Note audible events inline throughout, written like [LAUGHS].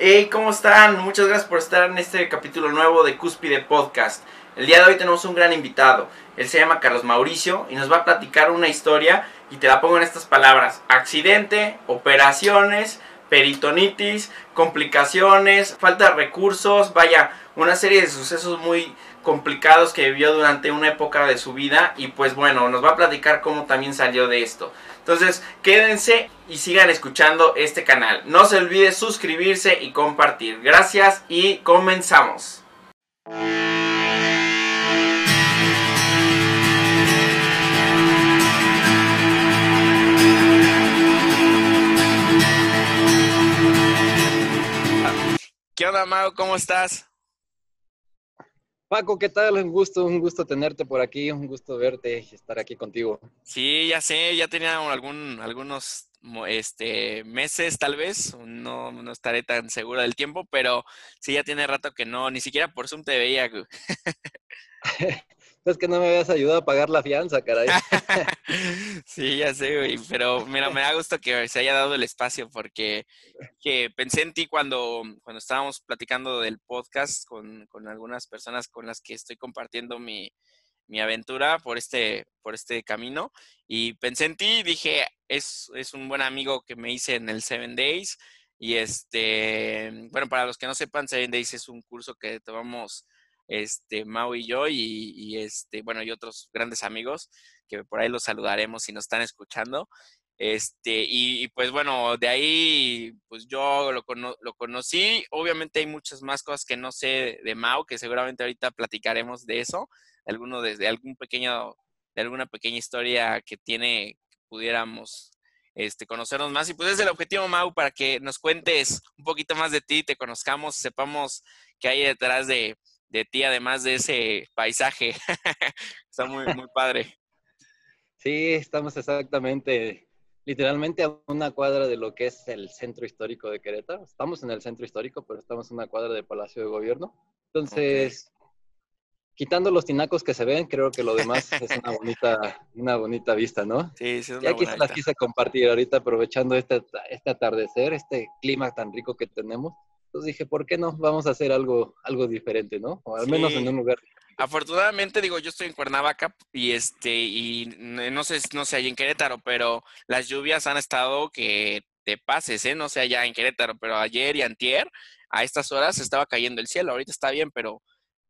Hey, ¿cómo están? Muchas gracias por estar en este capítulo nuevo de Cúspide Podcast. El día de hoy tenemos un gran invitado. Él se llama Carlos Mauricio y nos va a platicar una historia y te la pongo en estas palabras. Accidente, operaciones, peritonitis, complicaciones, falta de recursos, vaya, una serie de sucesos muy complicados que vivió durante una época de su vida y pues bueno, nos va a platicar cómo también salió de esto. Entonces, quédense y sigan escuchando este canal. No se olvide suscribirse y compartir. Gracias y comenzamos. ¿Qué onda, Mago? ¿Cómo estás? Paco, ¿qué tal? Un gusto, un gusto tenerte por aquí, un gusto verte y estar aquí contigo. Sí, ya sé, ya tenía algún, algunos este, meses tal vez, no, no estaré tan seguro del tiempo, pero sí, ya tiene rato que no, ni siquiera por Zoom te veía. [LAUGHS] Es que no me habías ayudado a pagar la fianza, caray. [LAUGHS] sí, ya sé, güey. Pero mira, me da gusto que se haya dado el espacio porque que pensé en ti cuando, cuando estábamos platicando del podcast con, con algunas personas con las que estoy compartiendo mi, mi aventura por este, por este camino. Y pensé en ti y dije, es, es un buen amigo que me hice en el Seven Days. Y este, bueno, para los que no sepan, Seven Days es un curso que tomamos este, Mau y yo, y, este, bueno, y otros grandes amigos, que por ahí los saludaremos si nos están escuchando. Este, y, pues bueno, de ahí, pues yo lo, lo, conocí. Obviamente hay muchas más cosas que no sé de Mau, que seguramente ahorita platicaremos de eso, alguno de, algún pequeño, de alguna pequeña historia que tiene, pudiéramos este, conocernos más. Y pues es el objetivo, Mau, para que nos cuentes un poquito más de ti, te conozcamos, sepamos qué hay detrás de, de ti, además de ese paisaje. [LAUGHS] Está muy, muy padre. Sí, estamos exactamente, literalmente a una cuadra de lo que es el centro histórico de Querétaro. Estamos en el centro histórico, pero estamos en una cuadra de Palacio de Gobierno. Entonces, quitando los tinacos que se ven, creo que lo demás es una bonita, una bonita vista, ¿no? Sí, sí. Es y aquí se las quise compartir ahorita, aprovechando este, este atardecer, este clima tan rico que tenemos. Entonces dije, ¿por qué no? Vamos a hacer algo, algo diferente, ¿no? O al menos en un lugar. Afortunadamente, digo, yo estoy en Cuernavaca y este, y no sé, no sé allá en Querétaro, pero las lluvias han estado que te pases, ¿eh? No sé allá en Querétaro, pero ayer y antier, a estas horas estaba cayendo el cielo. Ahorita está bien, pero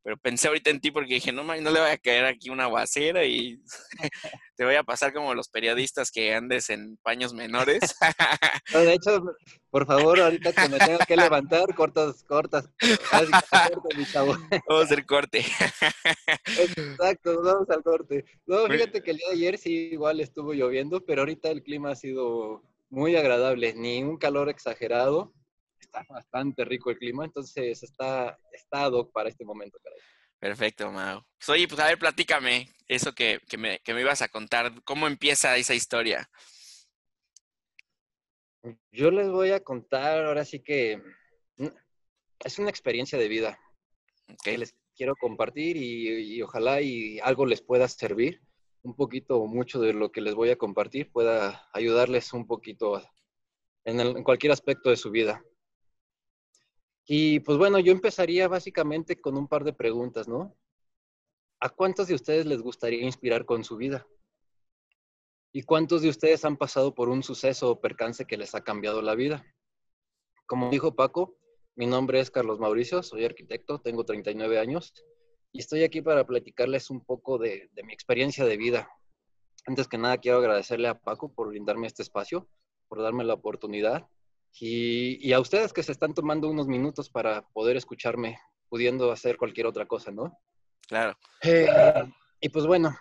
pero pensé ahorita en ti porque dije, no, no le voy a caer aquí una aguacera y [LAUGHS] te voy a pasar como los periodistas que andes en paños menores. [LAUGHS] de hecho, por favor, ahorita que me tengo que levantar, cortas, cortas. [LAUGHS] Vamos a hacer corte. Exacto, vamos al corte. No, fíjate que el día de ayer sí igual estuvo lloviendo, pero ahorita el clima ha sido muy agradable, ni un calor exagerado está bastante rico el clima, entonces está, está ad hoc para este momento, caray. Perfecto, Mau. Pues, oye, pues a ver, platícame eso que, me, que me ibas a contar. ¿Cómo empieza esa historia? Yo les voy a contar, ahora sí que mm, es una experiencia de vida que les quiero compartir y, ojalá y algo les pueda servir. Un poquito o mucho de lo que les voy a compartir pueda ayudarles un poquito en cualquier aspecto de su vida. Y pues bueno, yo empezaría básicamente con un par de preguntas, ¿no? ¿A cuántos de ustedes les gustaría inspirar con su vida? ¿Y cuántos de ustedes han pasado por un suceso o percance que les ha cambiado la vida? Como dijo Paco, mi nombre es Carlos Mauricio, soy arquitecto, tengo 39 años y estoy aquí para platicarles un poco de, de mi experiencia de vida. Antes que nada, quiero agradecerle a Paco por brindarme este espacio, por darme la oportunidad y, a ustedes que se están tomando unos minutos para poder escucharme, pudiendo hacer cualquier otra cosa, ¿no? Claro. Eh, y pues bueno,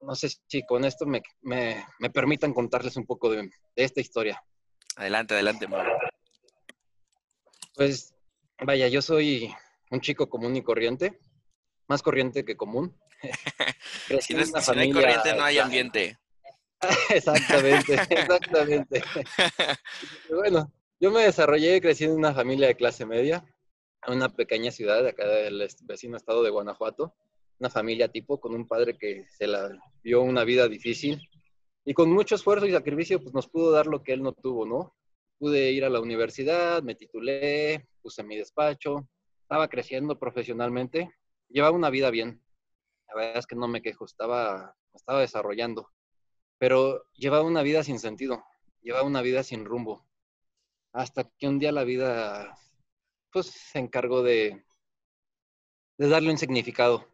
no sé si con esto me, me, me permitan contarles un poco de, esta historia. Adelante, adelante, Mauro. Pues vaya, yo soy un chico común y corriente, más corriente que común. [LAUGHS] si, no, si no hay corriente, no hay ambiente. [LAUGHS] exactamente, [LAUGHS] exactamente. bueno, yo me desarrollé crecí en una familia de clase media, en una pequeña ciudad de acá del vecino estado de Guanajuato, una familia tipo con un padre que se la dio una vida difícil y con mucho esfuerzo y sacrificio pues nos pudo dar lo que él no tuvo, ¿no? pude ir a la universidad, me titulé, puse mi despacho, estaba creciendo profesionalmente, llevaba una vida bien. La verdad es que no me quejo, estaba, estaba desarrollando, pero llevaba una vida sin sentido, llevaba una vida sin rumbo. Hasta que un día la vida, pues, se encargó de, darle un significado.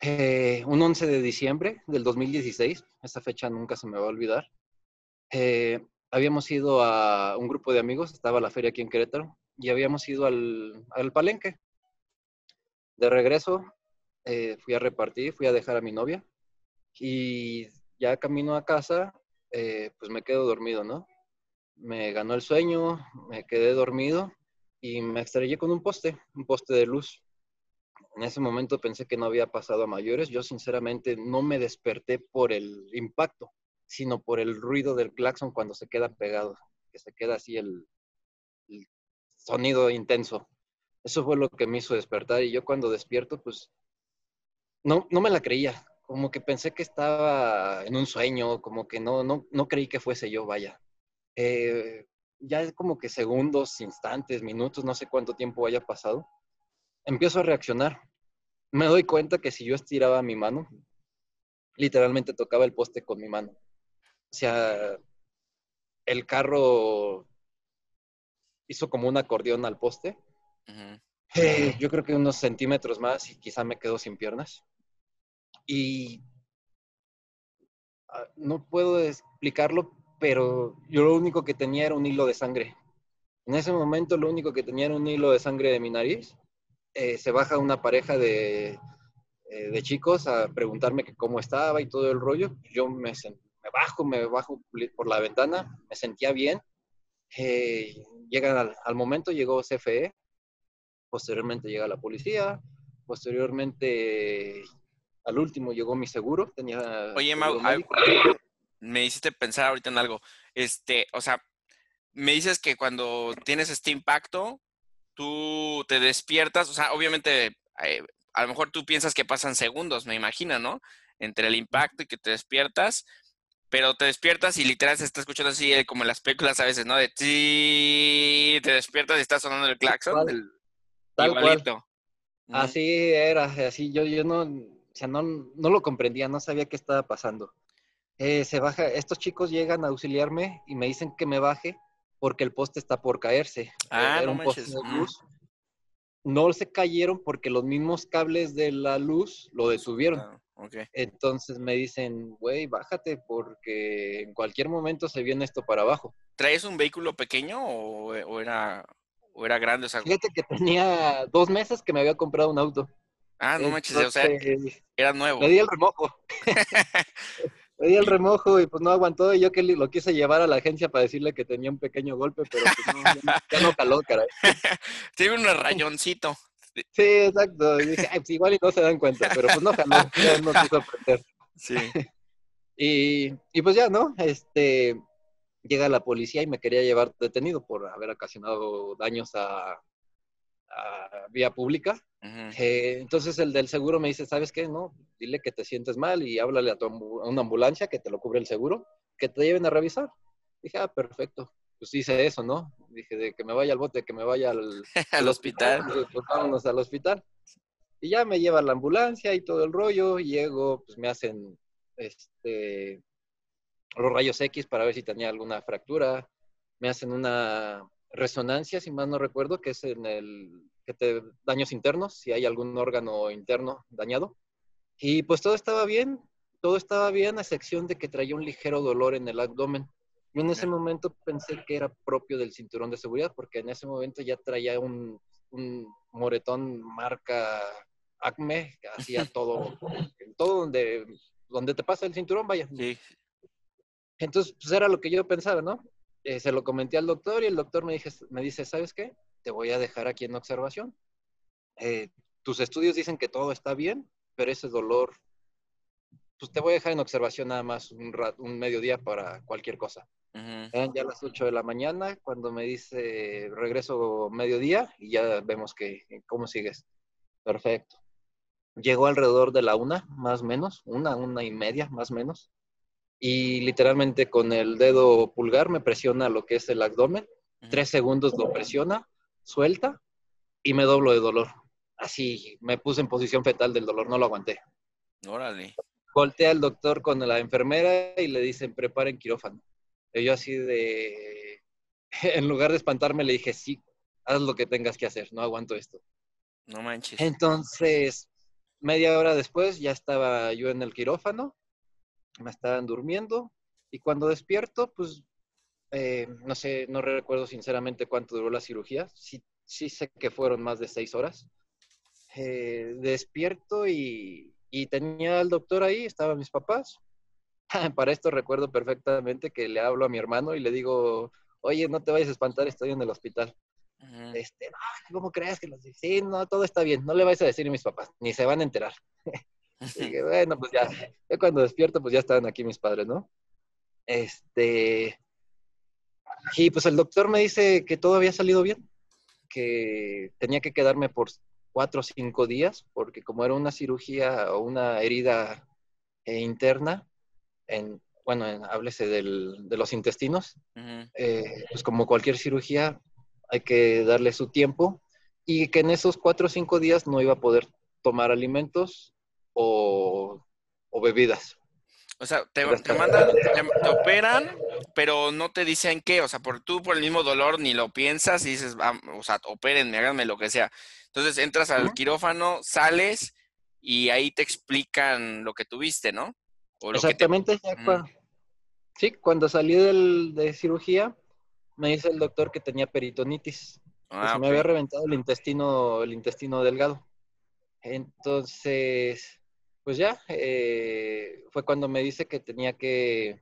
Eh, un 11 de diciembre del 2016, esa fecha nunca se me va a olvidar, eh, habíamos ido a un grupo de amigos, estaba la feria aquí en Querétaro, y habíamos ido al, al palenque. De regreso, eh, fui a repartir, fui a dejar a mi novia, y ya camino a casa, pues me quedo dormido, ¿no? Me ganó el sueño, me quedé dormido y me estrellé con un poste, un poste de luz. En ese momento pensé que no había pasado a mayores. Yo sinceramente no me desperté por el impacto, sino por el ruido del claxon cuando se queda pegado, que se queda así el, sonido intenso. Eso fue lo que me hizo despertar y yo cuando despierto, pues no, no me la creía, como que pensé que estaba en un sueño, como que no, no, no creí que fuese yo, vaya. Eh, ya es como que segundos, instantes, minutos, no sé cuánto tiempo haya pasado empiezo a reaccionar. Me doy cuenta que si yo estiraba mi mano, literalmente tocaba el poste con mi mano. O sea, el carro hizo como un acordeón al poste. Eh, yo creo que unos centímetros más y quizá me quedo sin piernas. Y ah, no puedo explicarlo, pero yo lo único que tenía era un hilo de sangre. En ese momento lo único que tenía era un hilo de sangre de mi nariz eh, se baja una pareja de, eh, de, chicos a preguntarme que cómo estaba y todo el rollo. Yo me, me bajo, me bajo por la ventana, me sentía bien. Eh, llegan al, momento, llegó CFE, posteriormente llega la policía, posteriormente al último llegó mi seguro. Tenía Oye, Mau, me hiciste pensar ahorita en algo. Este, o sea, me dices que cuando tienes este impacto, tú te despiertas, o sea, obviamente, eh, a lo mejor tú piensas que pasan segundos, me imagino, ¿no? Entre el impacto y que te despiertas, pero te despiertas y literal se está escuchando así eh, como en las películas a veces, ¿no? De ti, te despiertas y está sonando el claxon. Del, Tal igualito. Así era, así yo, yo no, o sea, no, no lo comprendía, no sabía qué estaba pasando. Eh, se baja, estos chicos llegan a auxiliarme y me dicen que me baje porque el poste está por caerse. Ah, no manches. No se cayeron porque los mismos cables de la luz lo detuvieron. Ah, Entonces me dicen, güey, bájate porque en cualquier momento se viene esto para abajo. ¿Traes un vehículo pequeño o, era, o era grande? Fíjate que tenía dos meses que me había comprado un auto. Ah, no manches, o sea, era nuevo. Me di el remojo. [LAUGHS] [LAUGHS] me di el remojo y pues no aguantó y yo que lo quise llevar a la agencia para decirle que tenía un pequeño golpe, pero pues no, ya no caló, caray. [LAUGHS] Tiene un rayoncito. Sí, exacto. Y dije, pues igual y no se dan cuenta, pero pues no jaló, ya no quiso aprender. Sí. [LAUGHS] y, y pues ya, ¿no? Este, llega la policía y me quería llevar detenido por haber ocasionado daños a, vía pública. Eh, entonces el del seguro me dice, ¿sabes qué? No, dile que te sientes mal y háblale a, tu, una ambulancia que te lo cubre el seguro, que te lleven a revisar. Dije, ah, perfecto. Pues hice eso, ¿no? Dije, de que me vaya al bote, que me vaya al, [LAUGHS] al hospital. Pues, vámonos al hospital. Y ya me lleva la ambulancia y todo el rollo. Llego, pues me hacen este, los rayos X para ver si tenía alguna fractura. Me hacen una resonancia, si mal no recuerdo, que es en el que te daños internos, si hay algún órgano interno dañado. Y pues todo estaba bien, todo estaba bien, a excepción de que traía un ligero dolor en el abdomen. Yo en ese momento pensé que era propio del cinturón de seguridad, porque en ese momento ya traía un, un moretón marca Acme, hacía todo, todo donde, donde te pasa el cinturón, vaya. Sí. Entonces, pues era lo que yo pensaba, ¿no? Eh, se lo comenté al doctor y el doctor me, dije, me dice, ¿sabes qué? Te voy a dejar aquí en observación. Eh, tus estudios dicen que todo está bien, pero ese dolor, pues te voy a dejar en observación nada más un, un mediodía para cualquier cosa. Eran ya las 8 de la mañana cuando me dice regreso mediodía y ya vemos que cómo sigues. Perfecto. Llegó alrededor de la una, más o menos, una, una y media, más o menos. y literalmente con el dedo pulgar me presiona lo que es el abdomen, tres segundos lo presiona, suelta y me doblo de dolor. Así me puse en posición fetal del dolor, no lo aguanté. Órale. Voltea al doctor con la enfermera y le dicen, preparen quirófano. Y yo así de, [LAUGHS] en lugar de espantarme, le dije, sí, haz lo que tengas que hacer, no aguanto esto. No manches. Entonces, media hora después ya estaba yo en el quirófano, me estaban durmiendo y cuando despierto, pues, eh, no sé, no recuerdo sinceramente cuánto duró la cirugía, sí, sí sé que fueron más de seis horas. Eh, despierto y, y tenía al doctor ahí, estaban mis papás. [LAUGHS] Para esto recuerdo perfectamente que le hablo a mi hermano y le digo, oye, no te vayas a espantar, estoy en el hospital. Este, ¿cómo crees que los Sí, no, todo está bien, no le vais a decir a mis papás, ni se van a enterar. [LAUGHS] y bueno, pues ya, yo cuando despierto, pues ya estaban aquí mis padres, ¿no? Este, y pues el doctor me dice que todo había salido bien, que tenía que quedarme por cuatro o cinco días, porque como era una cirugía o una herida eh, interna, en, bueno, háblese del, de los intestinos, eh, pues como cualquier cirugía, hay que darle su tiempo y que en esos cuatro o cinco días no iba a poder tomar alimentos o, bebidas. O sea, te, mandan, te, operan, pero no te dicen qué. O sea, por tú por el mismo dolor ni lo piensas y dices, o sea, opérenme, háganme lo que sea. Entonces entras al quirófano, sales y ahí te explican lo que tuviste, ¿no? Exactamente. Sí, cuando salí del, de cirugía, me dice el doctor que tenía peritonitis. Ah, se me había reventado el intestino, el intestino delgado. Entonces, pues ya, eh, fue cuando me dice que tenía que,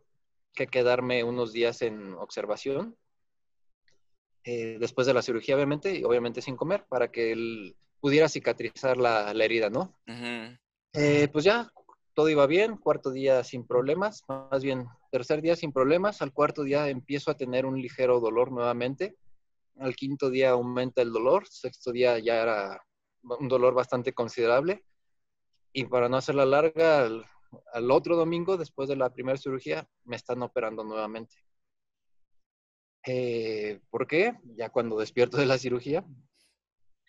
quedarme unos días en observación, eh, después de la cirugía, obviamente, y obviamente sin comer, para que él pudiera cicatrizar la, herida, ¿no? Eh, pues ya, todo iba bien, cuarto día sin problemas, más bien tercer día sin problemas, al cuarto día empiezo a tener un ligero dolor nuevamente, al quinto día aumenta el dolor, sexto día ya era un dolor bastante considerable y para no hacerla larga, al, otro domingo, después de la primera cirugía, me están operando nuevamente. Eh, ¿Por qué? Ya cuando despierto de la cirugía.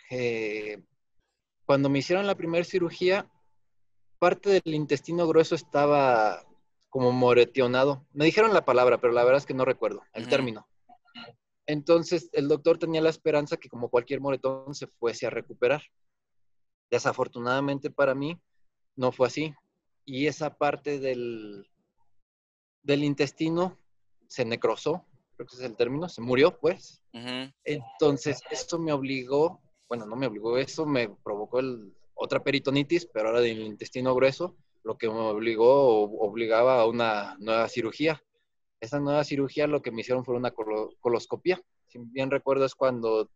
Eh, cuando me hicieron la primera cirugía, parte del intestino grueso estaba como moretionado. Me dijeron la palabra, pero la verdad es que no recuerdo el término. Entonces, el doctor tenía la esperanza que como cualquier moretón se fuese a recuperar. Desafortunadamente para mí, no fue así. Y esa parte del, del intestino se necrosó, creo que ese es el término, se murió, pues. Entonces, esto me obligó, bueno, no me obligó, eso me provocó el, otra peritonitis, pero ahora del intestino grueso, lo que me obligó o obligaba a una nueva cirugía. Esa nueva cirugía lo que me hicieron fue una coloscopía. Si bien recuerdo es cuando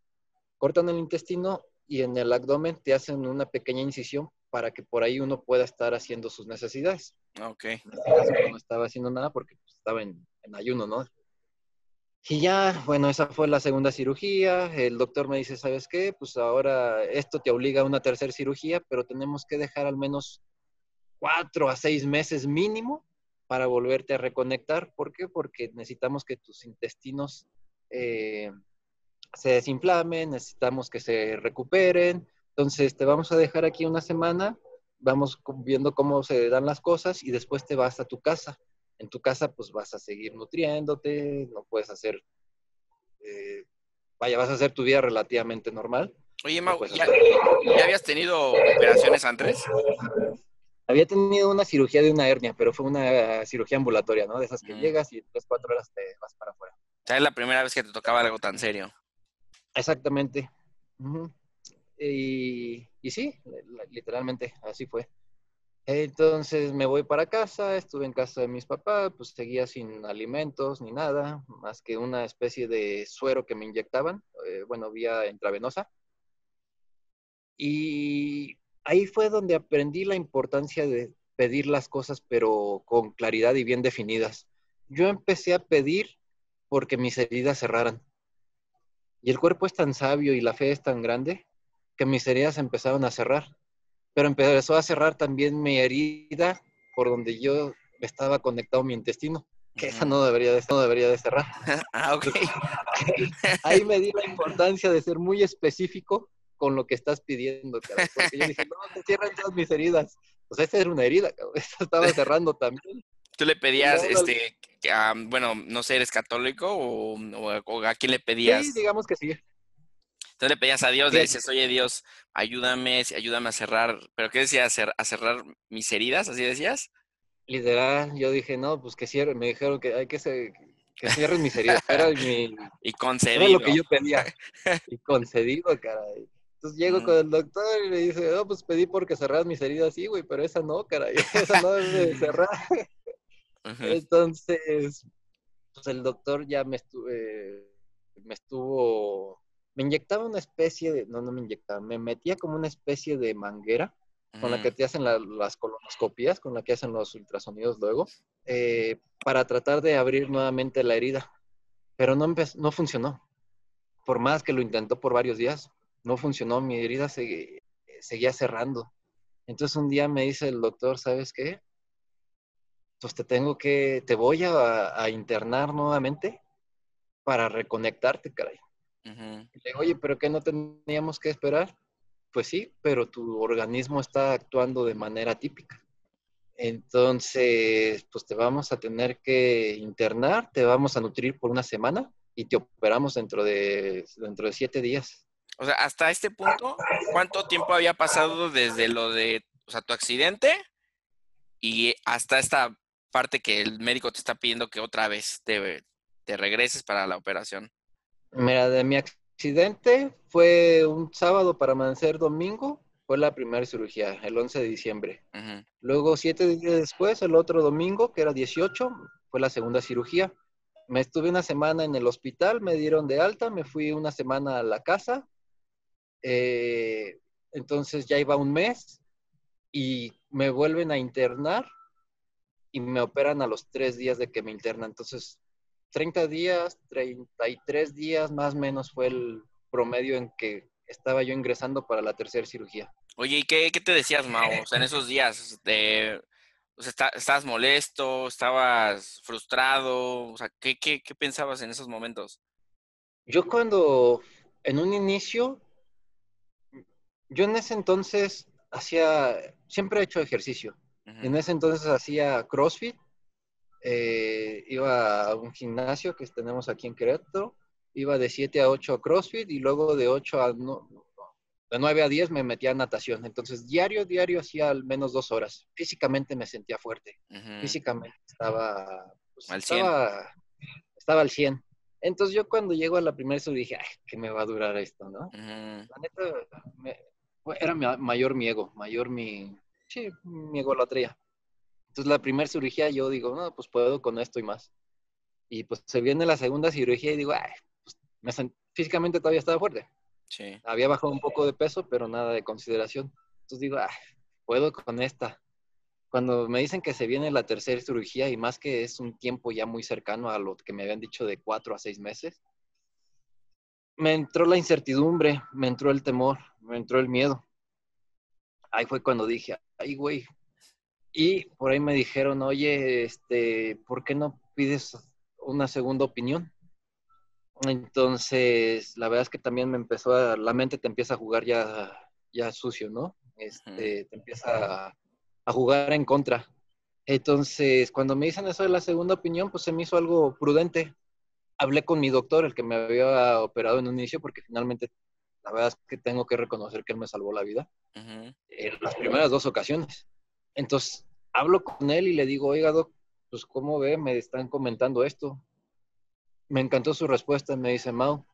cortan el intestino y en el abdomen te hacen una pequeña incisión para que por ahí uno pueda estar haciendo sus necesidades. Ok. no estaba haciendo nada porque pues, estaba en, en ayuno, ¿no? Y ya, bueno, esa fue la segunda cirugía. El doctor me dice, ¿sabes qué? Pues ahora esto te obliga a una tercera cirugía, pero tenemos que dejar al menos cuatro a seis meses mínimo para volverte a reconectar. ¿Por qué? Porque necesitamos que tus intestinos eh, se desinflamen, necesitamos que se recuperen. Entonces, te vamos a dejar aquí una semana, vamos viendo cómo se dan las cosas y después te vas a tu casa en tu casa pues vas a seguir nutriéndote, no puedes hacer, eh, vaya, vas a hacer tu vida relativamente normal. Oye, Mau, ¿ya, habías tenido operaciones antes? Había tenido una cirugía de una hernia, pero fue una cirugía ambulatoria, ¿no? De esas que llegas y en tres, cuatro horas te vas para afuera. O sea, es la primera vez que te tocaba algo tan serio. Exactamente. Y, sí, literalmente, así fue. Entonces me voy para casa, estuve en casa de mis papás, pues seguía sin alimentos ni nada, más que una especie de suero que me inyectaban, eh, bueno, vía intravenosa. Y ahí fue donde aprendí la importancia de pedir las cosas, pero con claridad y bien definidas. Yo empecé a pedir porque mis heridas cerraran. Y el cuerpo es tan sabio y la fe es tan grande que mis heridas empezaron a cerrar pero empezó a cerrar también mi herida por donde yo estaba conectado mi intestino, que esa no debería de, no debería de cerrar. [LAUGHS] ah, ok. [LAUGHS] Ahí me di la importancia de ser muy específico con lo que estás pidiendo, cabrón. Porque yo dije, [LAUGHS] no, te cierran todas mis heridas. Pues esa era una herida, cabrón. Esta estaba cerrando también. ¿Tú le pedías, este, a, bueno, no sé, eres católico o, o, a quién le pedías? Sí, digamos que sí. Entonces le pedías a Dios, le dices, oye Dios, ayúdame, ayúdame a cerrar, ¿pero qué decías? ¿A cerrar mis heridas? ¿Así decías? Literal, yo dije, no, pues que cierre, me dijeron que hay que, se, que cierren mis heridas. Era [LAUGHS] mi, y concedido. Era lo que yo pedía. [LAUGHS] Y concedido, caray. Entonces llego con el doctor y le dice, no, pues pedí porque cerras mis heridas, sí, güey, pero esa no, caray, [LAUGHS] esa no debe cerrar. Entonces, pues el doctor ya me estuve, me estuvo, me inyectaba una especie de, no, no me inyectaba, me metía como una especie de manguera con la que te hacen las colonoscopías, con la que hacen los ultrasonidos luego, eh, para tratar de abrir nuevamente la herida. Pero no, no funcionó. Por más que lo intentó por varios días, no funcionó, mi herida seguía cerrando. Entonces un día me dice el doctor, ¿sabes qué? pues te tengo que, te voy a, internar nuevamente para reconectarte, caray. Le oye, pero ¿qué no teníamos que esperar? Pues sí, pero tu organismo está actuando de manera típica. Entonces, pues te vamos a tener que internar, te vamos a nutrir por una semana y te operamos dentro de, dentro de siete días. O sea, hasta este punto, ¿cuánto tiempo había pasado desde lo de, o sea, tu accidente y hasta esta parte que el médico te está pidiendo que otra vez te, te regreses para la operación? Mira, de mi accidente fue un sábado para amanecer domingo, fue la primera cirugía, el 11 de diciembre. Luego, siete días después, el otro domingo, que era 18, fue la segunda cirugía. Me estuve una semana en el hospital, me dieron de alta, me fui una semana a la casa. Eh, entonces ya iba un mes y me vuelven a internar y me operan a los tres días de que me internan. Entonces, 30 días, 33 días más o menos fue el promedio en que estaba yo ingresando para la tercera cirugía. Oye, ¿y qué, te decías, Mau? O sea, en esos días, de, o sea, ¿estabas molesto? ¿Estabas frustrado? O sea, ¿qué, qué, qué pensabas en esos momentos? Yo cuando, en un inicio, yo en ese entonces hacía, siempre he hecho ejercicio. En ese entonces hacía CrossFit, eh, iba a un gimnasio que tenemos aquí en Querétaro, iba de 7 a 8 a CrossFit y luego de 8 a de 9 a 10 me metía a natación. Entonces, diario, diario hacía al menos dos horas. Físicamente me sentía fuerte. Físicamente estaba, pues, al estaba, estaba al 100. Entonces, yo cuando llego a la primera eso dije, ay, que me va a durar esto, ¿no? La neta, era mi mayor mi ego, mayor mi, sí, mi egolatría. Entonces la primera cirugía yo digo, no, pues puedo con esto y más. Y pues se viene la segunda cirugía y digo, ay, pues me físicamente todavía estaba fuerte. Sí. Había bajado un poco de peso, pero nada de consideración. Entonces digo, ay, puedo con esta. Cuando me dicen que se viene la tercera cirugía y más que es un tiempo ya muy cercano a lo que me habían dicho de cuatro a seis meses, me entró la incertidumbre, me entró el temor, me entró el miedo. Ahí fue cuando dije, ay, güey. Y por ahí me dijeron, oye, este, ¿por qué no pides una segunda opinión? Entonces, la verdad es que también me empezó a, la mente te empieza a jugar ya, ya sucio, ¿no? Este, te empieza a, a jugar en contra. Entonces, cuando me dicen eso de la segunda opinión, pues se me hizo algo prudente. Hablé con mi doctor, el que me había operado en un inicio, porque finalmente la verdad es que tengo que reconocer que él me salvó la vida en las primeras dos ocasiones. Entonces, hablo con él y le digo, oiga, doc, pues ¿cómo ve? Me están comentando esto. Me encantó su respuesta. Me dice, Mau,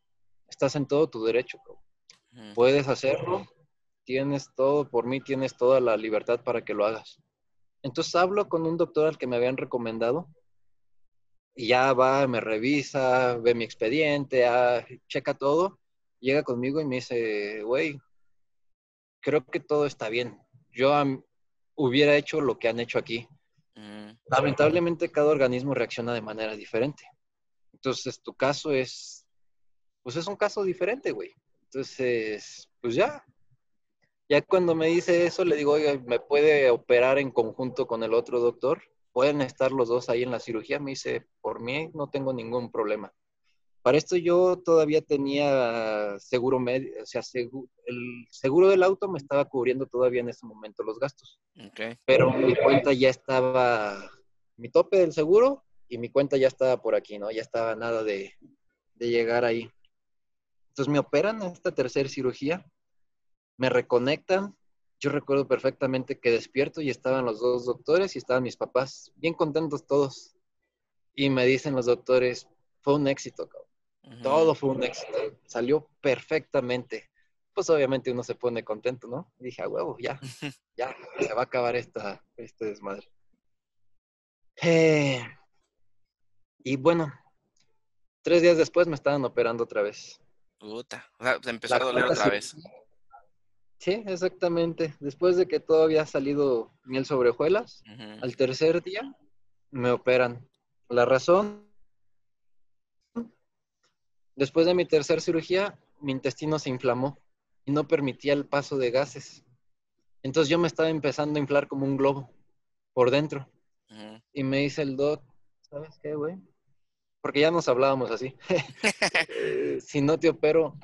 estás en todo tu derecho. Puedes hacerlo. Tienes todo, por mí tienes toda la libertad para que lo hagas. Entonces hablo con un doctor al que me habían recomendado y ya va, me revisa, ve mi expediente, checa todo llega conmigo y me dice, güey, creo que todo está bien. Yo hubiera hecho lo que han hecho aquí. Mm. Lamentablemente cada organismo reacciona de manera diferente. Entonces tu caso es, pues es un caso diferente, güey. Entonces, pues ya. Ya cuando me dice eso, le digo, oiga, ¿me puede operar en conjunto con el otro doctor? pueden estar los dos ahí en la cirugía. Me dice, por mí no tengo ningún problema. Para esto yo todavía tenía seguro medio, o sea, el seguro del auto me estaba cubriendo todavía en ese momento los gastos. Pero mi cuenta ya estaba, mi tope del seguro y mi cuenta ya estaba por aquí, ¿no? Ya estaba nada de, de llegar ahí. Entonces me operan esta tercera cirugía, me reconectan. Yo recuerdo perfectamente que despierto y estaban los dos doctores y estaban mis papás, bien contentos todos. Y me dicen los doctores, fue un éxito, cabrón. Todo fue un éxito, salió perfectamente. Pues obviamente uno se pone contento, ¿no? Y dije, a huevo, ya, [LAUGHS] ya, se va a acabar esta, este desmadre. Eh, y bueno, tres días después me estaban operando otra vez. Puta, o sea, empezó a doler otra vez. Sí, exactamente. Después de que todo había salido miel sobre hojuelas, al tercer día me operan. La razón Después de mi tercera cirugía, mi intestino se inflamó y no permitía el paso de gases. Entonces yo me estaba empezando a inflar como un globo por dentro. Y me dice el doc, ¿sabes qué, güey? Porque ya nos hablábamos así. [LAUGHS] Eh, si no te opero,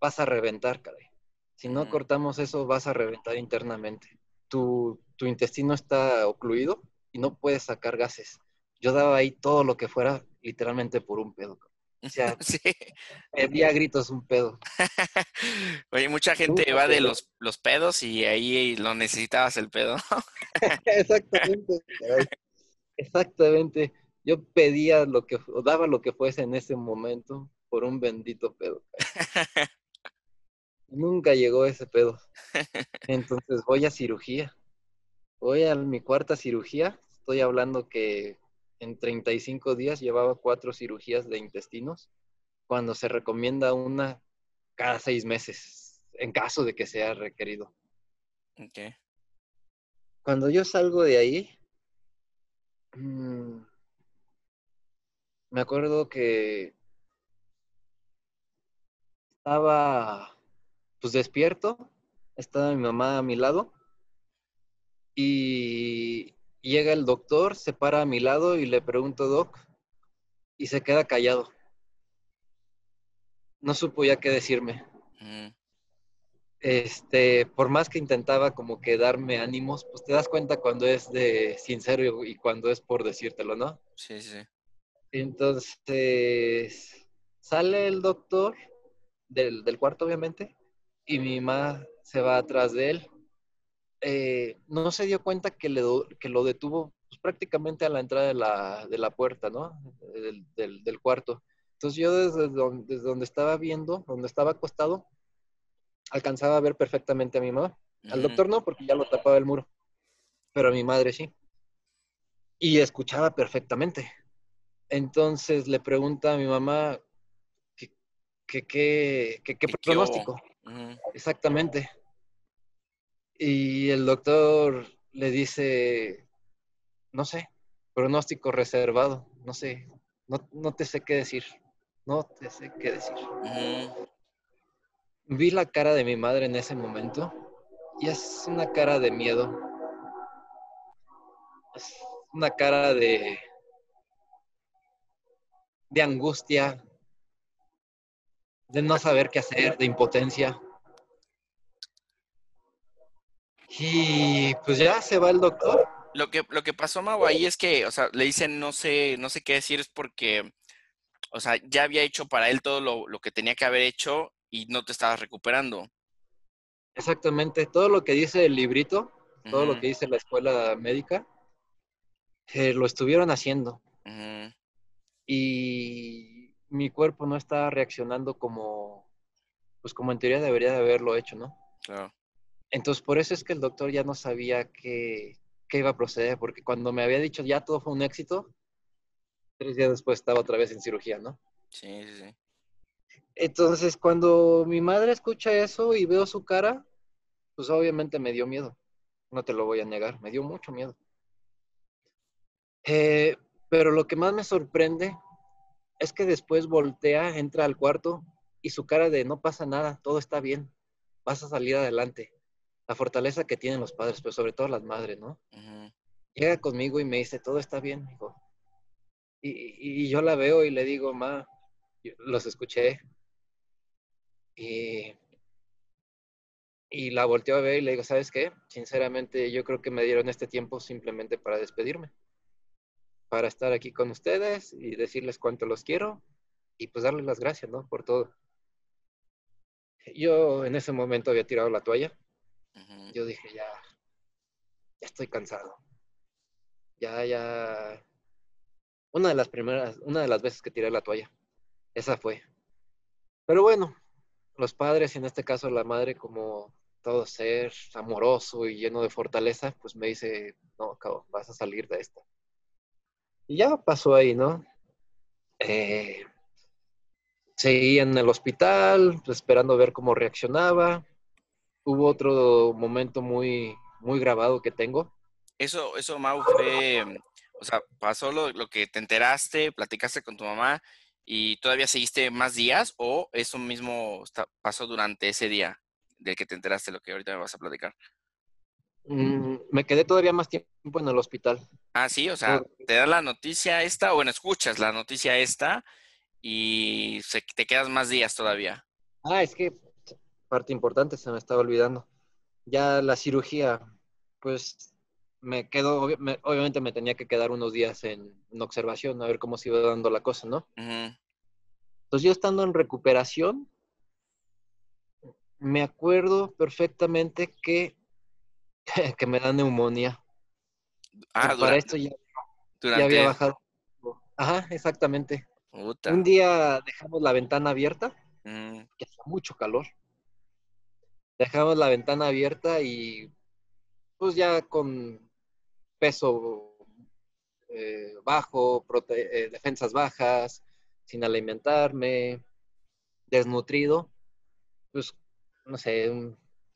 vas a reventar, caray. Si no cortamos eso, vas a reventar internamente. Tu, tu intestino está ocluido y no puedes sacar gases. Yo daba ahí todo lo que fuera, literalmente por un pedo. [LAUGHS] O sea, sí. pedía gritos un pedo. [LAUGHS] Oye, mucha gente va de los, los pedos y ahí lo necesitabas el pedo. [LAUGHS] Exactamente. Exactamente. Yo pedía lo que, o daba lo que fuese en ese momento por un bendito pedo. Nunca llegó ese pedo. Entonces voy a cirugía. Voy a mi cuarta cirugía. Estoy hablando que en 35 días llevaba cuatro cirugías de intestinos, cuando se recomienda una cada seis meses, en caso de que sea requerido. Okay. Cuando yo salgo de ahí, mm, me acuerdo que estaba pues despierto, estaba mi mamá a mi lado y Llega el doctor, se para a mi lado y le pregunto, Doc, y se queda callado. No supo ya qué decirme. Este, por más que intentaba como que darme ánimos, pues te das cuenta cuando es de sincero y cuando es por decírtelo, ¿no? Sí, sí. Entonces, sale el doctor del, del cuarto, obviamente, y mi mamá se va atrás de él eh, no se dio cuenta que, le que lo detuvo pues, prácticamente a la entrada de la, de la puerta, ¿no? Del, del, cuarto. Entonces yo desde donde, desde donde, estaba viendo, donde estaba acostado, alcanzaba a ver perfectamente a mi mamá. Al doctor no, porque ya lo tapaba el muro, pero a mi madre sí. Y escuchaba perfectamente. Entonces le pregunta a mi mamá qué qué qué pronóstico. Exactamente. Y el doctor le dice, no sé, pronóstico reservado, no sé, no, te sé qué decir, no te sé qué decir. Vi la cara de mi madre en ese momento y es una cara de miedo. Es una cara de, de angustia, de no saber qué hacer, de impotencia. Y pues ya se va el doctor. Lo que, lo que pasó, Mau, ahí es que, o sea, le dicen no sé, no sé qué decir, es porque, o sea, ya había hecho para él todo lo, que tenía que haber hecho y no te estabas recuperando. Exactamente, todo lo que dice el librito, todo lo que dice la escuela médica, eh, lo estuvieron haciendo. Y mi cuerpo no está reaccionando como, pues como en teoría debería de haberlo hecho, ¿no? Claro. Entonces, por eso es que el doctor ya no sabía qué, iba a proceder, porque cuando me había dicho ya todo fue un éxito, tres días después estaba otra vez en cirugía, ¿no? Sí, sí, sí. Entonces, cuando mi madre escucha eso y veo su cara, pues obviamente me dio miedo. No te lo voy a negar, me dio mucho miedo. Eh, pero lo que más me sorprende es que después voltea, entra al cuarto y su cara de no pasa nada, todo está bien, vas a salir adelante la fortaleza que tienen los padres, pero sobre todo las madres, ¿no? llega conmigo y me dice, todo está bien, hijo. Y, y yo la veo y le digo, ma, los escuché. Y, y la volteo a ver y le digo, ¿sabes qué? Sinceramente, yo creo que me dieron este tiempo simplemente para despedirme, para estar aquí con ustedes y decirles cuánto los quiero y pues darles las gracias, ¿no? Por todo. Yo en ese momento había tirado la toalla. Yo dije, ya, ya estoy cansado. Ya, ya. Una de las primeras, una de las veces que tiré la toalla. Esa fue. Pero bueno, los padres, y en este caso la madre, como todo ser amoroso y lleno de fortaleza, pues me dice, no, cabrón, vas a salir de esta. Y ya pasó ahí, ¿no? Eh, seguí en el hospital, pues, esperando ver cómo reaccionaba. Hubo otro momento muy, muy grabado que tengo. Eso, eso, Mau, fue, o sea, pasó lo, lo que te enteraste, platicaste con tu mamá y todavía seguiste más días o eso mismo pasó durante ese día del que te enteraste lo que ahorita me vas a platicar? Mm, me quedé todavía más tiempo en el hospital. Ah, sí, o sea, te da la noticia esta, o bueno, escuchas la noticia esta y te quedas más días todavía. Ah, es que parte importante se me estaba olvidando. Ya la cirugía, pues me quedo, obviamente me tenía que quedar unos días en, observación, a ver cómo se iba dando la cosa, ¿no? Entonces yo estando en recuperación, me acuerdo perfectamente que, [LAUGHS] que me da neumonía. Ah, para esto ya, había bajado. Ajá, exactamente. Un día dejamos la ventana abierta, que hace mucho calor. Dejamos la ventana abierta y pues ya con peso eh, bajo, eh, defensas bajas, sin alimentarme, desnutrido, pues, no sé,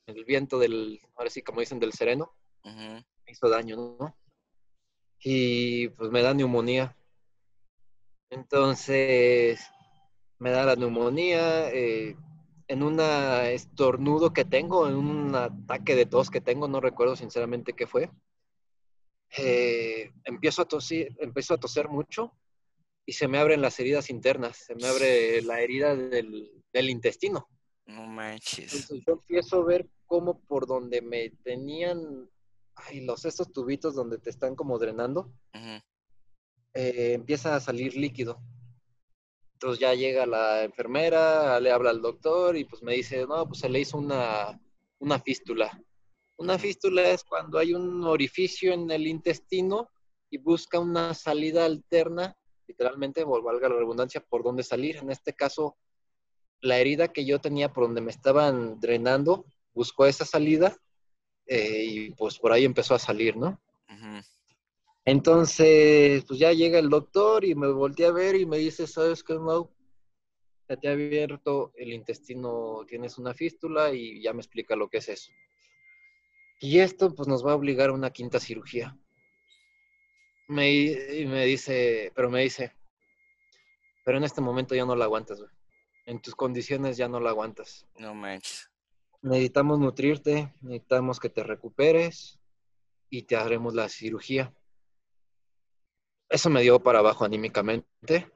el viento del, ahora sí, como dicen, del sereno, me hizo daño, ¿no? Y pues me da neumonía. Entonces, me da la neumonía, eh, en un estornudo que tengo, en un ataque de tos que tengo, no recuerdo sinceramente qué fue eh, empiezo a toser, empiezo a toser mucho y se me abren las heridas internas, se me abre la herida del, intestino. No manches. Entonces yo empiezo a ver cómo por donde me tenían, ay, los estos tubitos donde te están como drenando, eh, empieza a salir líquido. Entonces ya llega la enfermera, le habla al doctor y pues me dice, no, pues se le hizo una, una fístula. Una fístula es cuando hay un orificio en el intestino y busca una salida alterna, literalmente, valga la redundancia, por dónde salir. En este caso, la herida que yo tenía por donde me estaban drenando, buscó esa salida eh, y pues por ahí empezó a salir, ¿no? Entonces, pues ya llega el doctor y me volteé a ver y me dice, ¿sabes qué, no? Ya te ha abierto el intestino, tienes una fístula y ya me explica lo que es eso. Y esto pues nos va a obligar a una quinta cirugía. Me, y me dice, pero me dice, pero en este momento ya no la aguantas, güey. En tus condiciones ya no la aguantas. No manches. Necesitamos nutrirte, necesitamos que te recuperes y te haremos la cirugía. Eso me dio para abajo anímicamente.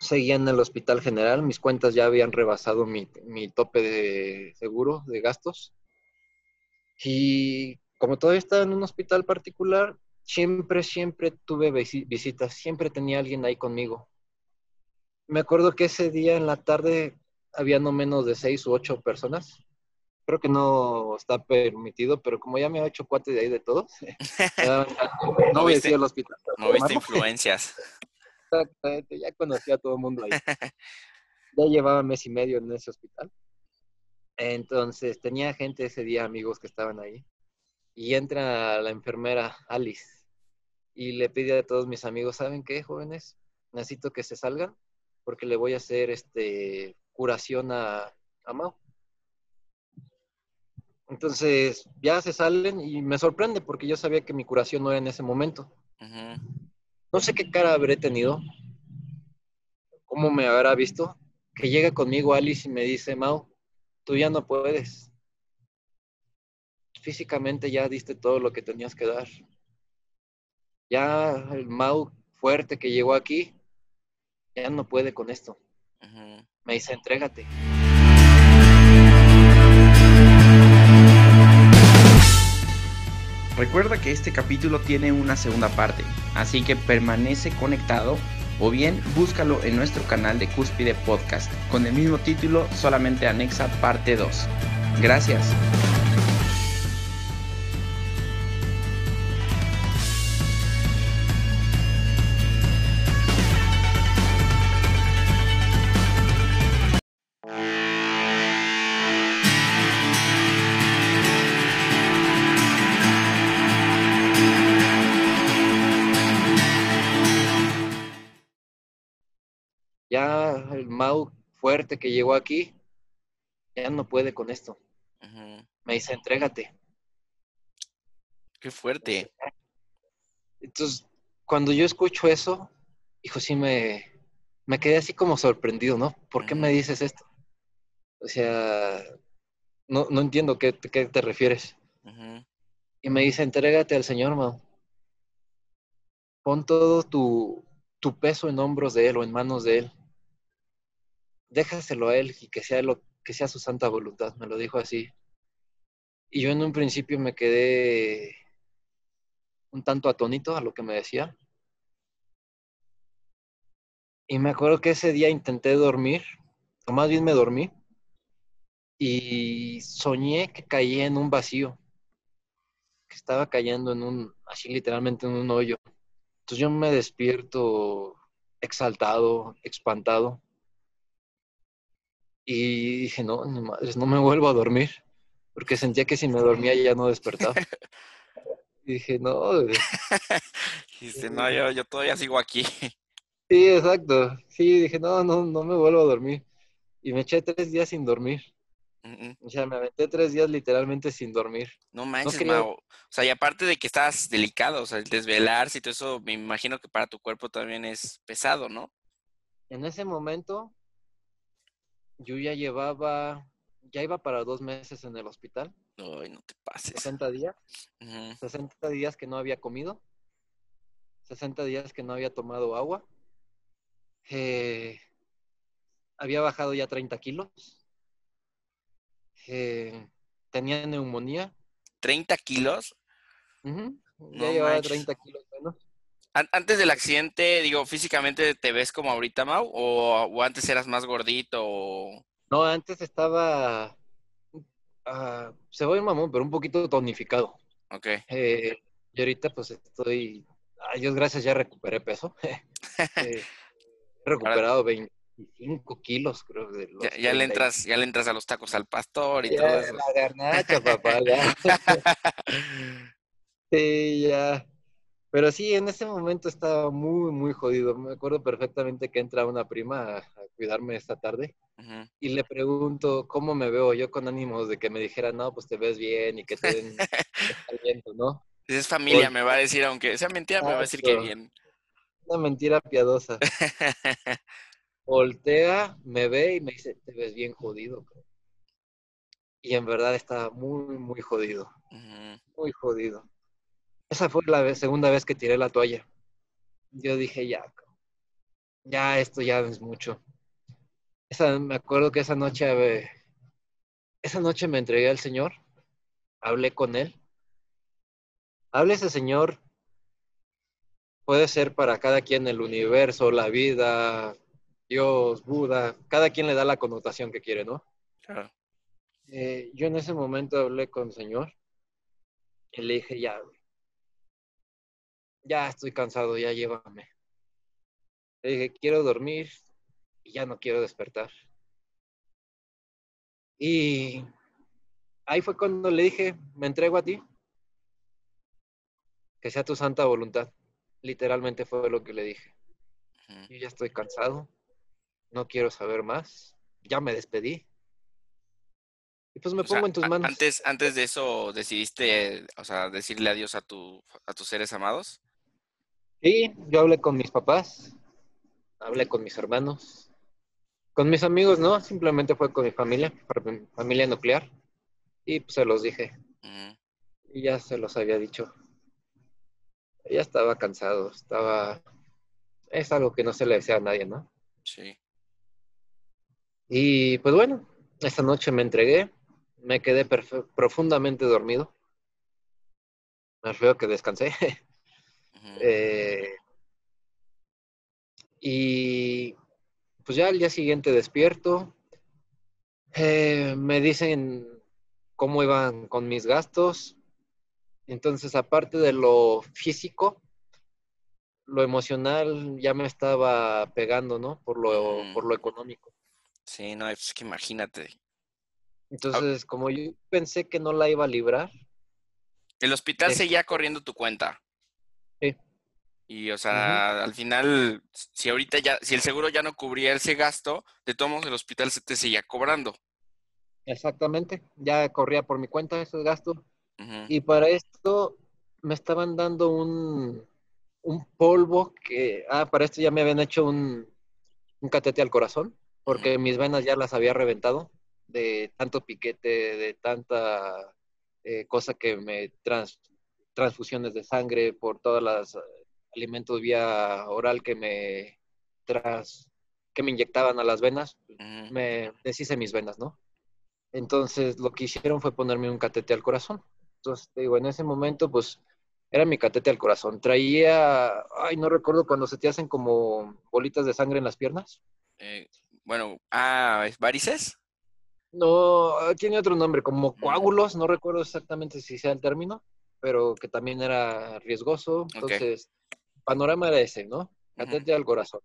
Seguía en el hospital general, mis cuentas ya habían rebasado mi, mi tope de seguro, de gastos. Y como todavía estaba en un hospital particular, siempre, siempre tuve visitas, siempre tenía alguien ahí conmigo. Me acuerdo que ese día en la tarde había no menos de seis u ocho personas. Creo que no está permitido, pero como ya me ha hecho cuate de ahí de todos, [LAUGHS] [LAUGHS] no voy a decir al hospital. No viste influencias. [LAUGHS] Exactamente, ya conocía a todo el mundo ahí. Ya llevaba mes y medio en ese hospital. Entonces tenía gente ese día, amigos que estaban ahí. Y entra la enfermera Alice y le pide a todos mis amigos, ¿saben qué, jóvenes? Necesito que se salgan porque le voy a hacer este curación a, a Mau. Entonces ya se salen y me sorprende porque yo sabía que mi curación no era en ese momento. No sé qué cara habré tenido, cómo me habrá visto, que llega conmigo Alice y me dice, Mau, tú ya no puedes. Físicamente ya diste todo lo que tenías que dar. Ya el Mau fuerte que llegó aquí, ya no puede con esto. Me dice, entrégate. Recuerda que este capítulo tiene una segunda parte, así que permanece conectado o bien búscalo en nuestro canal de Cúspide Podcast con el mismo título, solamente anexa parte 2. Gracias. Ya el Mau fuerte que llegó aquí, ya no puede con esto. Me dice, entrégate. Qué fuerte. Entonces, cuando yo escucho eso, hijo, sí me, me quedé así como sorprendido, ¿no? ¿Por qué me dices esto? O sea, no, no entiendo qué, qué te refieres. Y me dice, entrégate al Señor, Mau. Pon todo tu, tu peso en hombros de Él o en manos de Él. Déjaselo a Él y que sea, lo, que sea su santa voluntad. Me lo dijo así. Y yo en un principio me quedé un tanto atónito a lo que me decía. Y me acuerdo que ese día intenté dormir, o más bien me dormí, y soñé que caía en un vacío, que estaba cayendo en un, así literalmente en un hoyo. Entonces yo me despierto exaltado, espantado. Y dije, no, ni madres, no me vuelvo a dormir, porque sentía que si me dormía ya no despertaba. [LAUGHS] Y dije, no. [LAUGHS] Dijiste, no, yo, yo todavía sigo aquí. Sí, exacto. Sí, dije, no, no, no me vuelvo a dormir. Y me eché tres días sin dormir. O sea, me aventé tres días literalmente sin dormir. No manches, Mau. O sea, y aparte de que estás delicado, o sea, el desvelarse y todo eso, me imagino que para tu cuerpo también es pesado, ¿no? En ese momento, yo ya llevaba, ya iba para dos meses en el hospital. Ay, no te pases. 60 días. 60 días que no había comido. 60 días que no había tomado agua. Eh, había bajado ya 30 kilos. Eh, tenía neumonía. ¿30 kilos? Ya llevaba 30 kilos. Antes del accidente, digo, físicamente te ves como ahorita, Mau, o, antes eras más gordito o... No, antes estaba, uh, se va mamón, pero un poquito tonificado. Ok. Eh, y ahorita pues estoy, ay Dios gracias, ya recuperé peso. [LAUGHS] eh, he [LAUGHS] recuperado 25 kilos, creo. De los ya, ya le entras, ya le entras a los tacos al pastor y todo eso. La garnacha, papá, ya. [LAUGHS] sí, ya. Pero sí, en ese momento estaba muy, muy jodido. Me acuerdo perfectamente que entra una prima a, cuidarme esta tarde y le pregunto cómo me veo yo con ánimos de que me dijera, no, pues te ves bien y que te den [LAUGHS] viento, ¿no? Es familia, me va a decir, aunque sea mentira, me va a decir que bien. Una mentira piadosa. [LAUGHS] Voltea, me ve y me dice, te ves bien jodido. Y en verdad estaba muy, muy jodido. Muy jodido. Esa fue la segunda vez que tiré la toalla. Yo dije, ya, ya esto ya es mucho. Esa, me acuerdo que esa noche, esa noche me entregué al Señor, hablé con Él. Hable ese Señor, puede ser para cada quien el universo, la vida, Dios, Buda, cada quien le da la connotación que quiere, ¿no? Claro. Eh, yo en ese momento hablé con el Señor y le dije, ya, ya estoy cansado, ya llévame. Le dije, quiero dormir y ya no quiero despertar. Y ahí fue cuando le dije, me entrego a ti. Que sea tu santa voluntad. Literalmente fue lo que le dije. Yo ya estoy cansado, no quiero saber más, ya me despedí. Y pues me pongo en tus manos. Antes, antes de eso, ¿decidiste, o sea, decirle adiós a, tu, a tus seres amados? Sí, yo hablé con mis papás, hablé con mis hermanos, con mis amigos, no, simplemente fue con mi familia, mi familia nuclear, y pues se los dije. Y ya se los había dicho. ya estaba cansado, estaba... Es algo que no se le desea a nadie, ¿no? Sí. Y pues bueno, esta noche me entregué, me quedé profundamente dormido. Me refiero que descansé. [LAUGHS] eh, y pues ya al día siguiente despierto, eh, me dicen cómo iban con mis gastos. Entonces, aparte de lo físico, lo emocional ya me estaba pegando, ¿no? Por lo, por lo económico. Sí, no, es que imagínate. Entonces, como yo pensé que no la iba a librar. El hospital seguía corriendo tu cuenta. Y, o sea, al final, si ahorita ya, si el seguro ya no cubría ese gasto, de todos modos el hospital se te seguía cobrando. Exactamente, ya corría por mi cuenta ese gasto. Y para esto me estaban dando un, un, polvo que, ah, para esto ya me habían hecho un, un catete al corazón, porque mis venas ya las había reventado de tanto piquete, de tanta eh, cosa que me trans, transfusiones de sangre por todas las alimentos vía oral que me tras que me inyectaban a las venas, me deshice mis venas, ¿no? Entonces lo que hicieron fue ponerme un catete al corazón. Entonces, te digo, en ese momento, pues era mi catete al corazón. Traía, ay, no recuerdo cuando se te hacen como bolitas de sangre en las piernas. Eh, bueno, ah, ¿es varices? No, tiene otro nombre, como coágulos, no recuerdo exactamente si sea el término, pero que también era riesgoso. Entonces, panorama era ese, ¿no? Catete al corazón,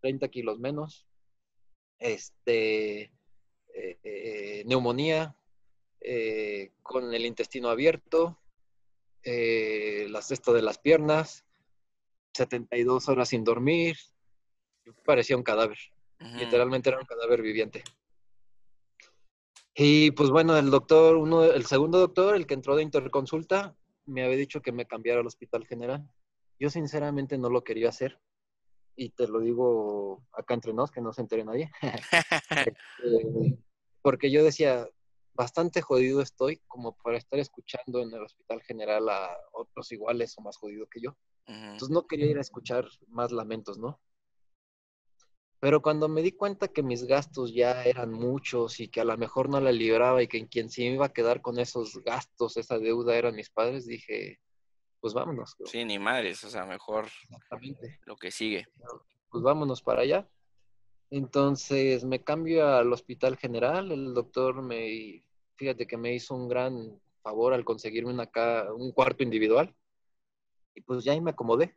30 kilos menos, este, eh, eh, neumonía, eh, con el intestino abierto, la cesta de las piernas, 72 horas sin dormir, parecía un cadáver, literalmente era un cadáver viviente. Y pues bueno, el doctor, uno, el segundo doctor, el que entró de interconsulta, me había dicho que me cambiara al hospital general. Yo sinceramente no lo quería hacer. Y te lo digo acá entre nos, que no se entere nadie. [LAUGHS] Este, porque yo decía, bastante jodido estoy como para estar escuchando en el hospital general a otros iguales o más jodidos que yo. Entonces no quería ir a escuchar más lamentos, ¿no? Pero cuando me di cuenta que mis gastos ya eran muchos y que a lo mejor no la libraba y que en quien se iba a quedar con esos gastos, esa deuda, eran mis padres, dije, pues vámonos. Sí, ni madres, o sea, mejor lo que sigue. Pues vámonos para allá. Entonces me cambio al hospital general, el doctor me, fíjate que me hizo un gran favor al conseguirme una, un cuarto individual y pues ya ahí me acomodé.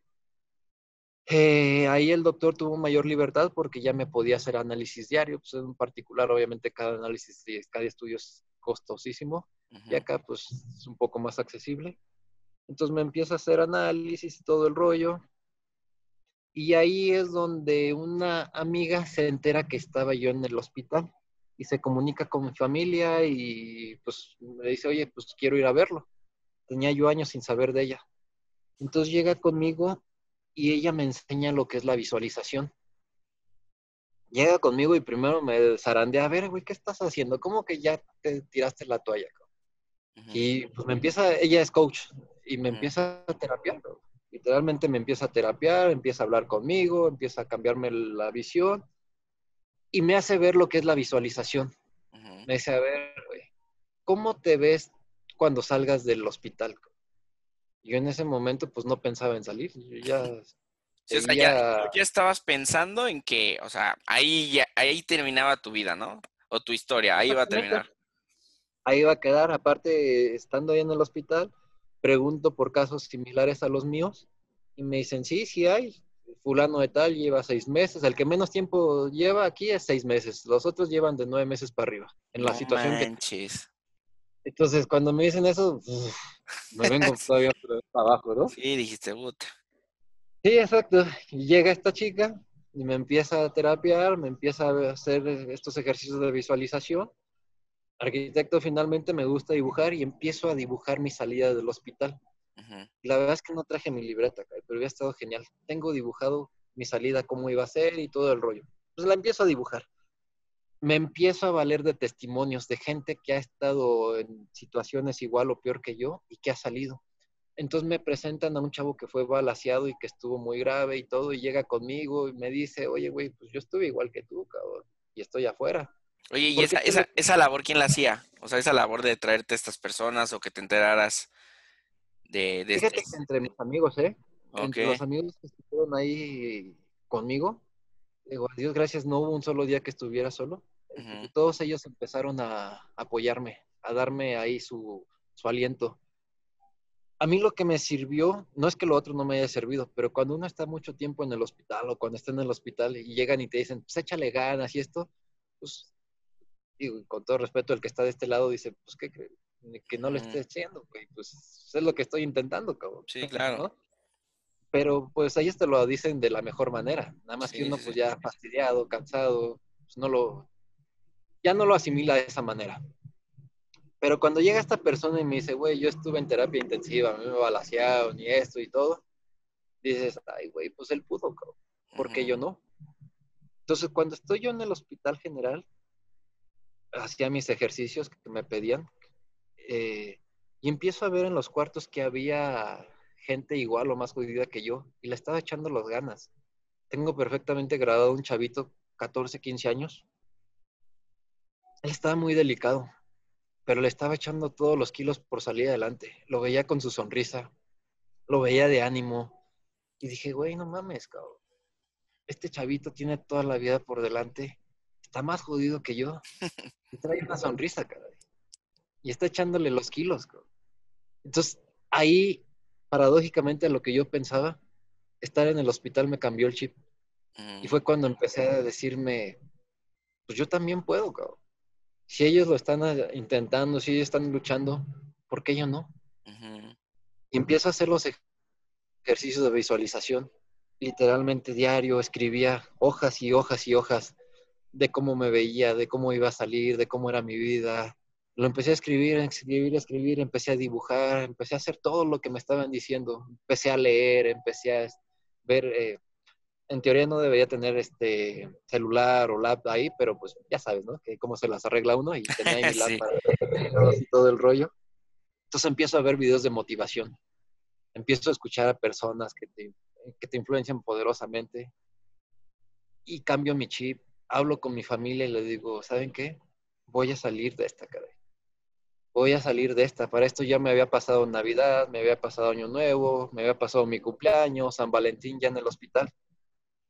Eh, ahí el doctor tuvo mayor libertad porque ya me podía hacer análisis diario, pues en particular obviamente cada análisis, cada estudio es costosísimo y acá pues es un poco más accesible. Entonces me empieza a hacer análisis y todo el rollo. Y ahí es donde una amiga se entera que estaba yo en el hospital y se comunica con mi familia y pues me dice, oye, pues quiero ir a verlo. Tenía yo años sin saber de ella. Entonces llega conmigo y ella me enseña lo que es la visualización. Llega conmigo y primero me zarandea, a ver, güey, ¿qué estás haciendo? ¿Cómo que ya te tiraste la toalla? Y pues me empieza, ella es coach, y me empieza a terapiar. Literalmente me empieza a terapiar, empieza a hablar conmigo, empieza a cambiarme la visión y me hace ver lo que es la visualización. Me dice, a ver, ¿cómo te ves cuando salgas del hospital? Yo en ese momento pues no pensaba en salir, yo ya... [LAUGHS] o sea, ya, estabas pensando en que, o sea, ahí, ahí terminaba tu vida, ¿no? O tu historia, ahí iba a terminar. Ahí iba a quedar, aparte, estando ahí en el hospital, pregunto por casos similares a los míos y me dicen, sí, sí hay. Fulano de tal lleva seis meses. El que menos tiempo lleva aquí es seis meses. Los otros llevan de nueve meses para arriba. En la situación que. Entonces, cuando me dicen eso, me vengo [LAUGHS] todavía para abajo, ¿no? Sí, dijiste, puta. Sí, exacto. Y llega esta chica y me empieza a terapiar, me empieza a hacer estos ejercicios de visualización arquitecto finalmente me gusta dibujar y empiezo a dibujar mi salida del hospital. La verdad es que no traje mi libreta, pero había estado genial. Tengo dibujado mi salida, cómo iba a ser y todo el rollo. Pues la empiezo a dibujar. Me empiezo a valer de testimonios de gente que ha estado en situaciones igual o peor que yo y que ha salido. Entonces me presentan a un chavo que fue balaseado y que estuvo muy grave y todo, y llega conmigo y me dice, oye, güey, pues yo estuve igual que tú, cabrón, y estoy afuera. Oye, ¿y esa, esa, labor quién la hacía? O sea, esa labor de traerte a estas personas o que te enteraras de... de Fíjate que entre mis amigos, ¿eh? Entre los amigos que estuvieron ahí conmigo, digo, a Dios gracias, no hubo un solo día que estuviera solo. Todos ellos empezaron a apoyarme, a darme ahí su, su aliento a mí lo que me sirvió, no es que lo otro no me haya servido, pero cuando uno está mucho tiempo en el hospital o cuando está en el hospital y llegan y te dicen, pues échale ganas y esto, pues, digo, con todo respeto, el que está de este lado dice, pues que, que no le esté echando, güey, pues es lo que estoy intentando, cabrón. Sí, claro. Pero pues ahí te lo dicen de la mejor manera, nada más que uno pues ya fastidiado, cansado, pues no lo, ya no lo asimila de esa manera. Pero cuando llega esta persona y me dice, güey, yo estuve en terapia intensiva, me balasearon y esto y todo, dices, ay, güey, pues él pudo, cabrón. ¿por qué yo no? Entonces, cuando estoy yo en el hospital general, hacía mis ejercicios que me pedían eh, y empiezo a ver en los cuartos que había gente igual o más jodida que yo y le estaba echando las ganas. Tengo perfectamente grabado un chavito, 14, 15 años. Él estaba muy delicado pero le estaba echando todos los kilos por salir adelante. Lo veía con su sonrisa, lo veía de ánimo. Y dije, güey, no mames, cabrón. Este chavito tiene toda la vida por delante. Está más jodido que yo. [LAUGHS] Y trae una sonrisa, cabrón. Y está echándole los kilos, cabrón. Entonces, ahí, paradójicamente, a lo que yo pensaba, estar en el hospital me cambió el chip. Y fue cuando empecé a decirme, pues yo también puedo, cabrón si ellos lo están ah, intentando, si ellos están luchando, ¿por qué yo no? Y empiezo a hacer los ejercicios de visualización. Literalmente diario escribía hojas y hojas y hojas de cómo me veía, de cómo iba a salir, de cómo era mi vida. Lo empecé a escribir, a escribir, a escribir, empecé a dibujar, empecé a hacer todo lo que me estaban diciendo. Empecé a leer, empecé a ver eh, en teoría no debería tener este celular o lap ahí, pero pues ya sabes, ¿no? Que cómo se las arregla uno y tenía ahí mi [LAUGHS] lap para y [LAUGHS] todo el rollo. Entonces empiezo a ver videos de motivación. Empiezo a escuchar a personas que te, que te influencian poderosamente y cambio mi chip. Hablo con mi familia y le digo, ¿saben qué? Voy a salir de esta, cara. Voy a salir de esta. Para esto ya me había pasado Navidad, me había pasado Año Nuevo, me había pasado mi cumpleaños, San Valentín ya en el hospital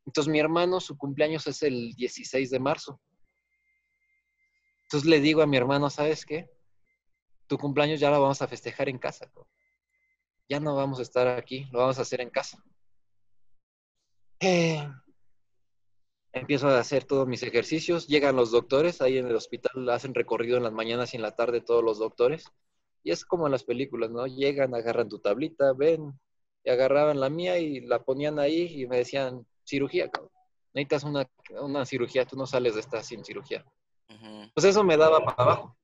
entonces mi hermano, su cumpleaños es el 16 de marzo. Entonces le digo a mi hermano, ¿sabes qué? Tu cumpleaños ya lo vamos a festejar en casa. Ya no vamos a estar aquí, lo vamos a hacer en casa. Eh, empiezo a hacer todos mis ejercicios, llegan los doctores, ahí en el hospital hacen recorrido en las mañanas y en la tarde todos los doctores. Y es como en las películas, ¿no? Llegan, agarran tu tablita, ven, y agarraban la mía y la ponían ahí y me decían, cirugía, cabrón. Necesitas una, una cirugía, tú no sales de esta sin cirugía. Pues eso me daba para abajo.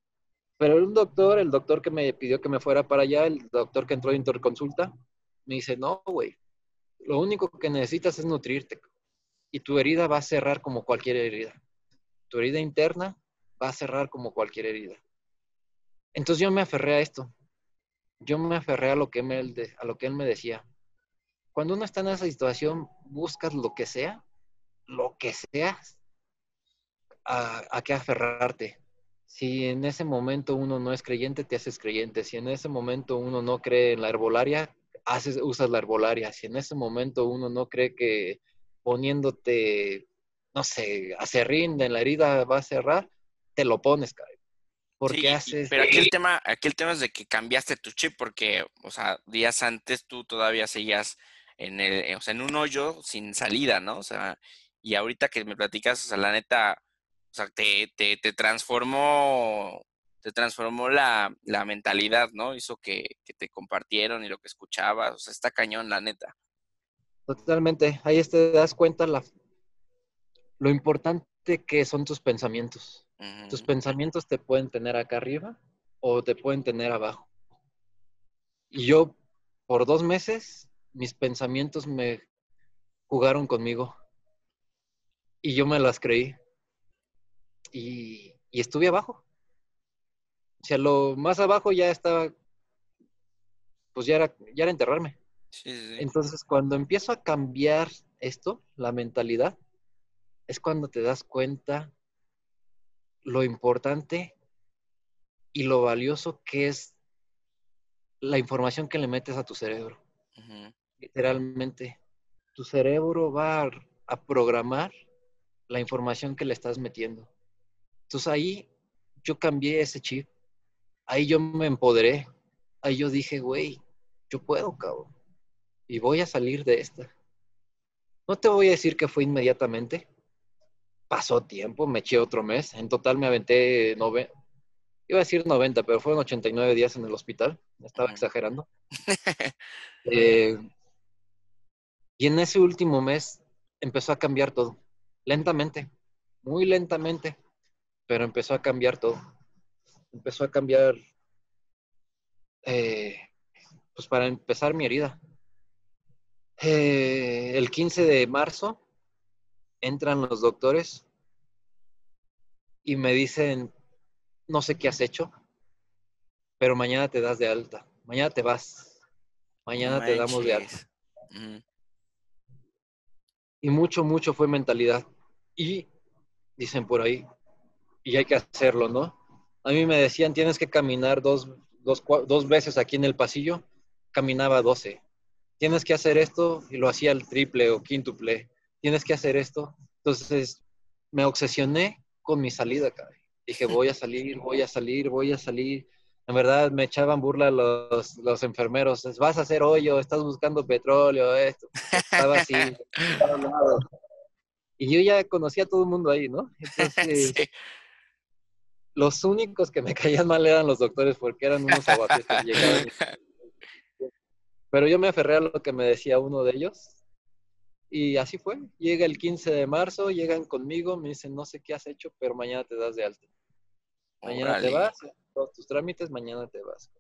Pero un doctor, el doctor que me pidió que me fuera para allá, el doctor que entró a interconsulta, me dice, no, güey, lo único que necesitas es nutrirte. Y tu herida va a cerrar como cualquier herida. Tu herida interna va a cerrar como cualquier herida. Entonces yo me aferré a esto. Yo me aferré a lo que, me, a lo que él me decía cuando uno está en esa situación, buscas lo que sea, lo que sea, a, a qué aferrarte. Si en ese momento uno no es creyente, te haces creyente. Si en ese momento uno no cree en la herbolaria, haces, usas la herbolaria. Si en ese momento uno no cree que poniéndote, no sé, acerrín en la herida va a cerrar, te lo pones, cabrón. Porque haces... Pero aquí el, tema, aquí el tema es de que cambiaste tu chip porque, o sea, días antes tú todavía seguías en, el, o sea, en un hoyo sin salida, ¿no? O sea, y ahorita que me platicas, o sea, la neta, o sea, te, te, te transformó, te transformó la, la mentalidad, ¿no? Hizo que, que, te compartieron y lo que escuchabas, o sea, está cañón, la neta. Totalmente, ahí te das cuenta la, lo importante que son tus pensamientos. Tus pensamientos te pueden tener acá arriba o te pueden tener abajo. Y yo, por dos meses, mis pensamientos me jugaron conmigo y yo me las creí y, estuve abajo. O sea, lo más abajo ya estaba, pues ya era, ya era enterrarme. Entonces, cuando empiezo a cambiar esto, la mentalidad, es cuando te das cuenta lo importante y lo valioso que es la información que le metes a tu cerebro. Literalmente, tu cerebro va a, programar la información que le estás metiendo. Entonces ahí yo cambié ese chip. Ahí yo me empoderé. Ahí yo dije, güey, yo puedo, cabrón. Y voy a salir de esta. No te voy a decir que fue inmediatamente. Pasó tiempo, me eché otro mes. En total me aventé nove... Iba a decir 90, pero fueron 89 días en el hospital. Estaba exagerando. [LAUGHS] Eh, y en ese último mes empezó a cambiar todo. Lentamente, muy lentamente, pero empezó a cambiar todo. Empezó a cambiar, eh, pues para empezar mi herida. Eh, el 15 de marzo entran los doctores y me dicen, no sé qué has hecho, pero mañana te das de alta, mañana te vas, mañana te damos de alta. Y mucho, mucho fue mentalidad. Y dicen por ahí, y hay que hacerlo, ¿no? A mí me decían, tienes que caminar dos, dos, dos veces aquí en el pasillo, caminaba 12. Tienes que hacer esto y lo hacía el triple o quíntuple. Tienes que hacer esto. Entonces me obsesioné con mi salida, cabrón. Dije, voy a salir, voy a salir, voy a salir. En verdad me echaban burla los, los enfermeros. Vas a hacer hoyo, estás buscando petróleo, esto. Estaba así. [LAUGHS] y yo ya conocía a todo el mundo ahí, ¿no? Entonces, los únicos que me caían mal eran los doctores porque eran unos abates que llegaban. Pero yo me aferré a lo que me decía uno de ellos y así fue. Llega el 15 de marzo, llegan conmigo, me dicen, no sé qué has hecho, pero mañana te das de alta. Mañana te vas, todos tus trámites, mañana te vas.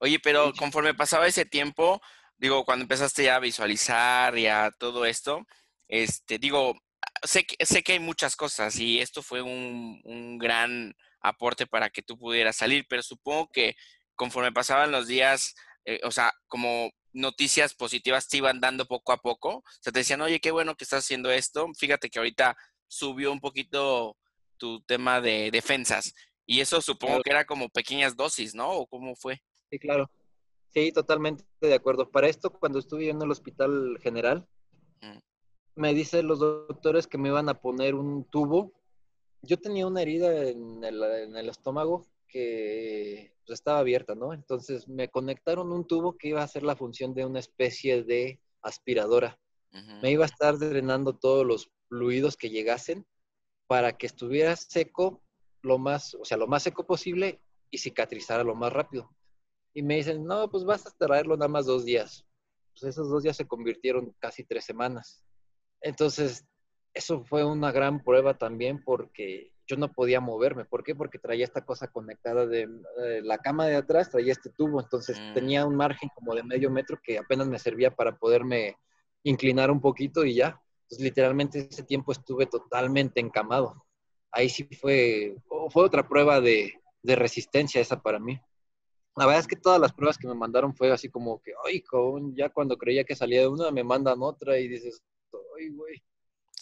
Oye, pero conforme pasaba ese tiempo, digo, cuando empezaste ya a visualizar y a todo esto, este, digo, sé que, sé que hay muchas cosas y esto fue un, un gran aporte para que tú pudieras salir, pero supongo que conforme pasaban los días, eh, o sea, como noticias positivas te iban dando poco a poco, o sea, te decían, oye, qué bueno que estás haciendo esto, fíjate que ahorita subió un poquito tu tema de defensas. Y eso supongo que era como pequeñas dosis, ¿no? ¿O cómo fue? Sí, claro. Sí, totalmente de acuerdo. Para esto, cuando estuve en el hospital general, mm. me dicen los doctores que me iban a poner un tubo. Yo tenía una herida en el, en el estómago que pues, estaba abierta, ¿no? Entonces me conectaron un tubo que iba a hacer la función de una especie de aspiradora. Me iba a estar drenando todos los fluidos que llegasen para que estuviera seco lo más, o sea, lo más seco posible y cicatrizara lo más rápido. Y me dicen, no, pues vas a traerlo nada más dos días. Pues esos dos días se convirtieron casi tres semanas. Entonces, eso fue una gran prueba también porque yo no podía moverme. ¿Por qué? Porque traía esta cosa conectada de, eh, la cama de atrás, traía este tubo, entonces mm. tenía un margen como de medio metro que apenas me servía para poderme inclinar un poquito y ya. Entonces, literalmente ese tiempo estuve totalmente encamado. Ahí sí fue, fue otra prueba de, resistencia esa para mí. La verdad es que todas las pruebas que me mandaron fue así como que, ay, ya cuando creía que salía de una, me mandan otra y dices, ay, güey.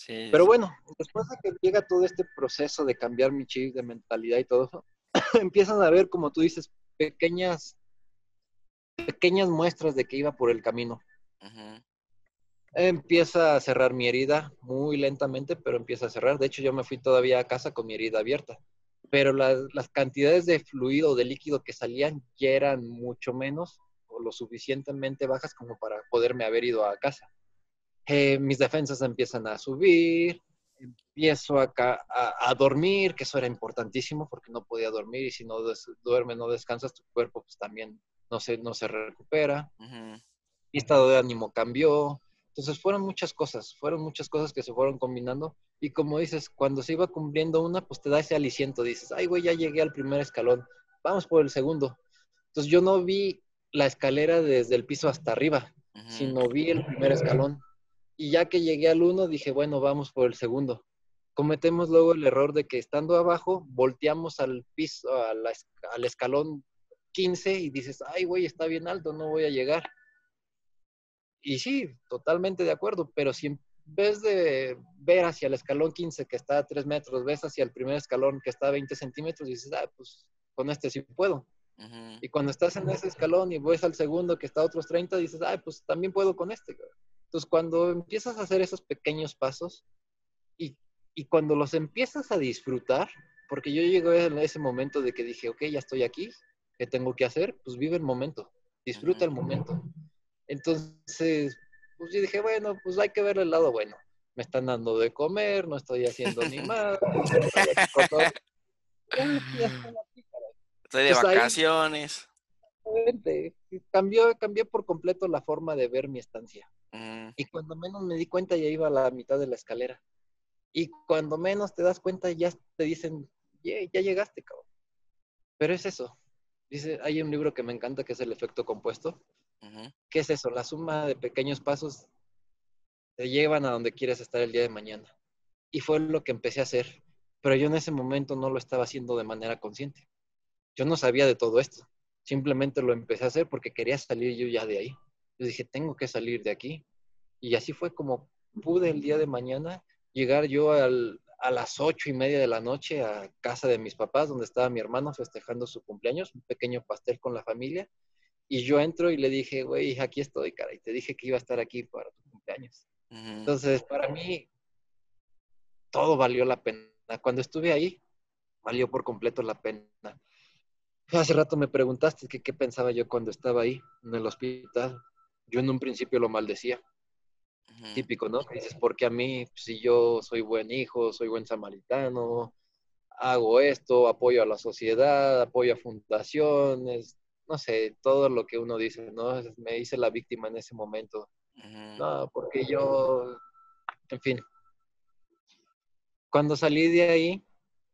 Sí, Pero bueno, después de que llega todo este proceso de cambiar mi chip de mentalidad y todo eso, [LAUGHS] empiezan a ver, como tú dices, pequeñas, pequeñas muestras de que iba por el camino. Empieza a cerrar mi herida muy lentamente, pero empieza a cerrar. De hecho, yo me fui todavía a casa con mi herida abierta. Pero las, cantidades de fluido, de líquido que salían ya eran mucho menos o lo suficientemente bajas como para poderme haber ido a casa. Eh, mis defensas empiezan a subir, empiezo acá a, dormir, que eso era importantísimo porque no podía dormir y si no duermes, no descansas, tu cuerpo pues también no se, no se recupera. Mi estado de ánimo cambió, entonces fueron muchas cosas, fueron muchas cosas que se fueron combinando y como dices, cuando se iba cumpliendo una, pues te da ese aliciento, dices, ay güey, ya llegué al primer escalón, vamos por el segundo. Entonces yo no vi la escalera desde el piso hasta arriba, sino vi el primer escalón. Y ya que llegué al uno, dije, bueno, vamos por el segundo. Cometemos luego el error de que estando abajo, volteamos al piso, al escalón 15 y dices, ay, güey, está bien alto, no voy a llegar. Y sí, totalmente de acuerdo, pero si en vez de ver hacia el escalón 15 que está a 3 metros, ves hacia el primer escalón que está a 20 centímetros y dices, ah, pues con este sí puedo. Y cuando estás en ese escalón y ves al segundo que está a otros 30, dices, ah, pues también puedo con este. Entonces, cuando empiezas a hacer esos pequeños pasos y, y cuando los empiezas a disfrutar, porque yo llegué en ese momento de que dije, ok, ya estoy aquí, ¿qué tengo que hacer? Pues vive el momento, disfruta el momento. Entonces, pues yo dije, bueno, pues hay que ver el lado bueno. Me están dando de comer, no estoy haciendo ni [LAUGHS] más. Estoy de vacaciones. cambió, cambié por completo la forma de ver mi estancia. Y cuando menos me di cuenta ya iba a la mitad de la escalera. Y cuando menos te das cuenta ya te dicen, ya llegaste, cabrón. Pero es eso. Dice, hay un libro que me encanta que es el efecto compuesto. ¿Qué es eso? La suma de pequeños pasos te llevan a donde quieres estar el día de mañana. Y fue lo que empecé a hacer. Pero yo en ese momento no lo estaba haciendo de manera consciente. Yo no sabía de todo esto. Simplemente lo empecé a hacer porque quería salir yo ya de ahí. Yo dije, tengo que salir de aquí. Y así fue como pude el día de mañana llegar yo a las ocho y media de la noche a casa de mis papás, donde estaba mi hermano festejando su cumpleaños, un pequeño pastel con la familia. Y yo entro y le dije, güey, aquí estoy, cara, y te dije que iba a estar aquí para tu cumpleaños. Entonces, para mí, todo valió la pena. Cuando estuve ahí, valió por completo la pena. Hace rato me preguntaste qué pensaba yo cuando estaba ahí en el hospital. Yo en un principio lo maldecía. Típico, ¿no? dices, porque a mí, si yo soy buen hijo, soy buen samaritano, hago esto, apoyo a la sociedad, apoyo a fundaciones, no sé, todo lo que uno dice, ¿no? Me hice la víctima en ese momento. No, porque yo, en fin, cuando salí de ahí,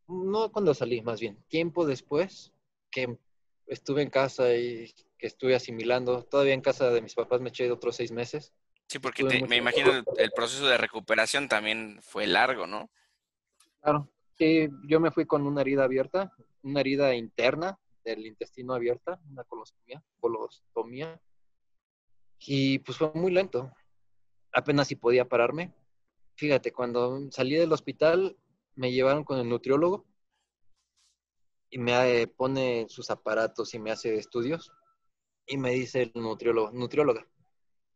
no cuando salí, más bien, tiempo después que estuve en casa y que estuve asimilando, todavía en casa de mis papás me eché otros seis meses. Sí, porque me imagino el, proceso de recuperación también fue largo, ¿no? Claro, sí, yo me fui con una herida abierta, una herida interna del intestino abierta, una colostomía, colostomía, y pues fue muy lento. Apenas si podía pararme. Fíjate, cuando salí del hospital me llevaron con el nutriólogo y me pone sus aparatos y me hace estudios y me dice el nutriólogo, nutrióloga,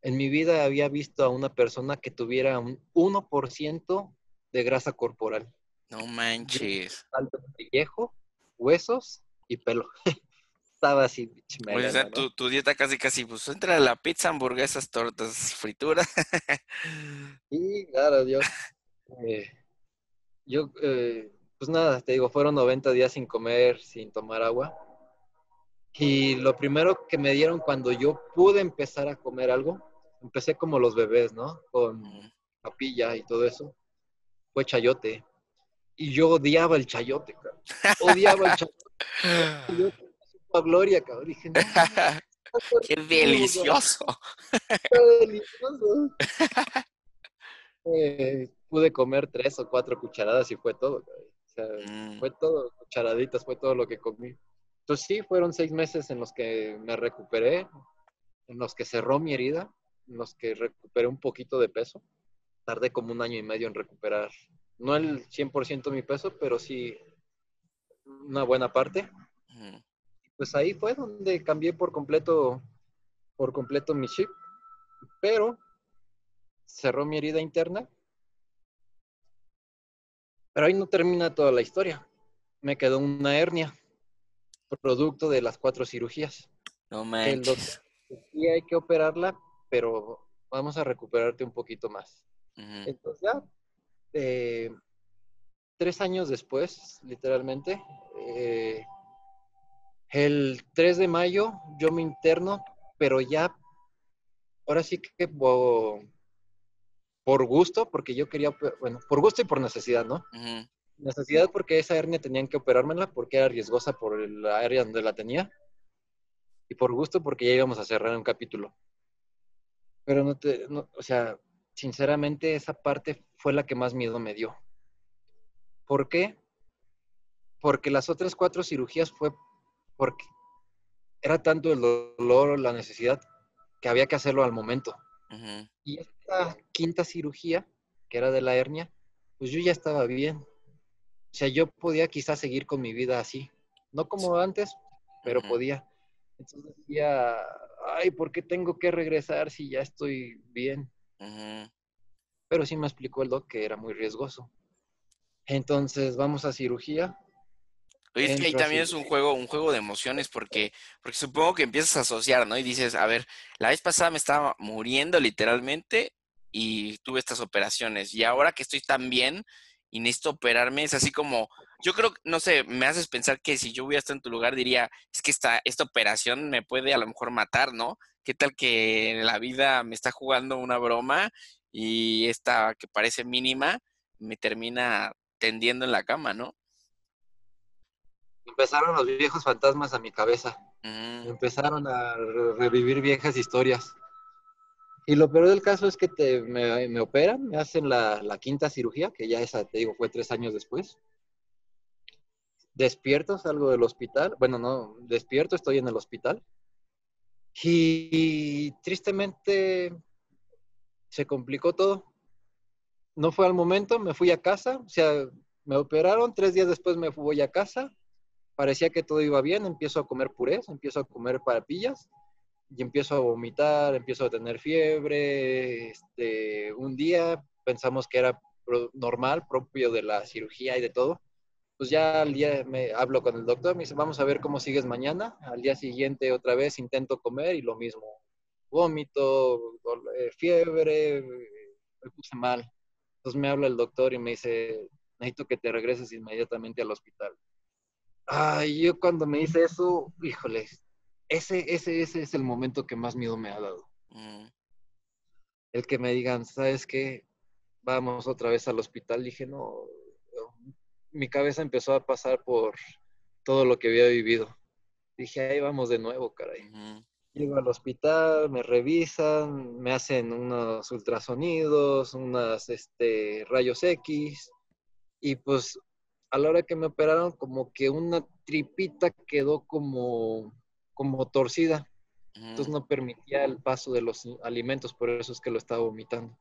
en mi vida había visto a una persona que tuviera un 1% de grasa corporal. No manches. Alto pellejo, huesos y pelo. [LAUGHS] Estaba así. o sea, tu, dieta casi, casi, pues entra la pizza, hamburguesas, tortas, fritura. [LAUGHS] sí, claro, yo. Eh, yo, eh, pues nada, te digo, fueron 90 días sin comer, sin tomar agua. Y lo primero que me dieron cuando yo pude empezar a comer algo empecé como los bebés, ¿no? Con papilla y todo eso. Fue chayote. Y yo odiaba el chayote, cabrón. Odiaba el chayote. [LAUGHS] Yo, gloria, cabrón. Dije, no, ¡Qué delicioso! ¡Qué delicioso! Eh, pude comer tres o cuatro cucharadas y fue todo, cabrón. O sea, mm. fue todo, cucharaditas, fue todo lo que comí. Entonces sí, fueron seis meses en los que me recuperé, en los que cerró mi herida los que recuperé un poquito de peso. Tardé como un año y medio en recuperar, no el 100% de mi peso, pero sí una buena parte. Pues ahí fue donde cambié por completo, por completo mi chip. Pero cerró mi herida interna. Pero ahí no termina toda la historia. Me quedó una hernia, producto de las cuatro cirugías. No manches. Y hay que operarla, pero vamos a recuperarte un poquito más. Entonces ya, eh, tres años después, literalmente, eh, el 3 de mayo yo me interno, pero ya, ahora sí que por, gusto, porque yo quería, bueno, por gusto y por necesidad, ¿no? Necesidad porque esa hernia tenían que operármela porque era riesgosa por la área donde la tenía. Y por gusto porque ya íbamos a cerrar un capítulo. Pero no te, o sea, sinceramente esa parte fue la que más miedo me dio. ¿Por qué? Porque las otras cuatro cirugías fue porque era tanto el dolor, la necesidad, que había que hacerlo al momento. Y esta quinta cirugía, que era de la hernia, pues yo ya estaba bien. O sea, yo podía quizás seguir con mi vida así. No como antes, pero podía. Entonces decía, ay, ¿por qué tengo que regresar si ya estoy bien? Pero sí me explicó el doc que era muy riesgoso. Entonces vamos a cirugía. Oye, es que ahí también es un juego, un juego de emociones, porque, porque supongo que empiezas a asociar, ¿no? Y dices, a ver, la vez pasada me estaba muriendo literalmente y tuve estas operaciones. Y ahora que estoy tan bien y necesito operarme, es así como, yo creo, no sé, me haces pensar que si yo hubiera estado en tu lugar, diría, es que esta, esta operación me puede a lo mejor matar, ¿no? ¿Qué tal que la vida me está jugando una broma y esta que parece mínima me termina tendiendo en la cama, ¿no? Empezaron los viejos fantasmas a mi cabeza. Mm. Empezaron a revivir viejas historias. Y lo peor del caso es que me, operan, me hacen la, quinta cirugía, que ya esa, te digo, fue tres años después. Despierto, salgo del hospital. Bueno, no, despierto, estoy en el hospital. Y, tristemente se complicó todo. No fue al momento, me fui a casa, o sea, me operaron, tres días después me fui a casa, parecía que todo iba bien, empiezo a comer purés, empiezo a comer parapillas y empiezo a vomitar, empiezo a tener fiebre. Este, un día pensamos que era normal, propio de la cirugía y de todo. Pues ya al día me hablo con el doctor, me dice, vamos a ver cómo sigues mañana. Al día siguiente otra vez intento comer y lo mismo. Vómito, eh, fiebre, me puse mal. Entonces me habla el doctor y me dice, necesito que te regreses inmediatamente al hospital. Ay, yo cuando me dice eso, híjole, ese, ese, ese es el momento que más miedo me ha dado. Mm. El que me digan, ¿sabes qué? Vamos otra vez al hospital. Dije, no, mi cabeza empezó a pasar por todo lo que había vivido. Dije, ahí vamos de nuevo, caray. Llego al hospital, me revisan, me hacen unos ultrasonidos, unos este, rayos X, y pues a la hora que me operaron, como que una tripita quedó como como torcida. Entonces no permitía el paso de los alimentos, por eso es que lo estaba vomitando.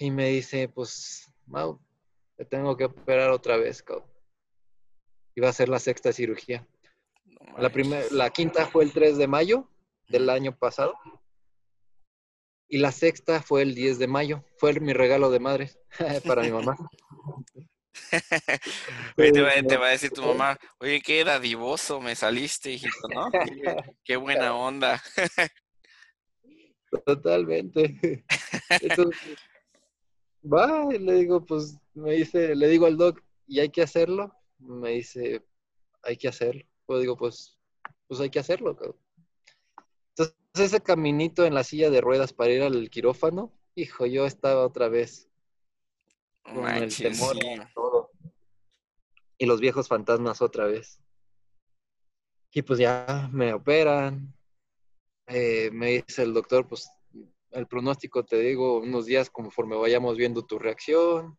Y me dice, pues, Mau, te tengo que operar otra vez, cabrón. Iba a ser la sexta cirugía. la, la quinta fue el 3 de mayo del año pasado. Y la sexta fue el 10 de mayo. Fue mi regalo de madre [LAUGHS] para mi mamá. [LAUGHS] [LAUGHS] te, va, a decir tu mamá, oye, qué dadivoso me saliste, hijito, ¿no? [LAUGHS] Qué, buena onda. [LAUGHS] Totalmente. Entonces, va, y le digo, pues, me dice, le digo al doc, ¿y hay que hacerlo? Me dice, hay que hacerlo. Pues digo, pues, pues hay que hacerlo. Entonces, ese caminito en la silla de ruedas para ir al quirófano, hijo, yo estaba otra vez con el temor todo. Y los viejos fantasmas otra vez. Y pues ya me operan. Eh, me dice el doctor, pues el pronóstico te digo unos días conforme vayamos viendo tu reacción.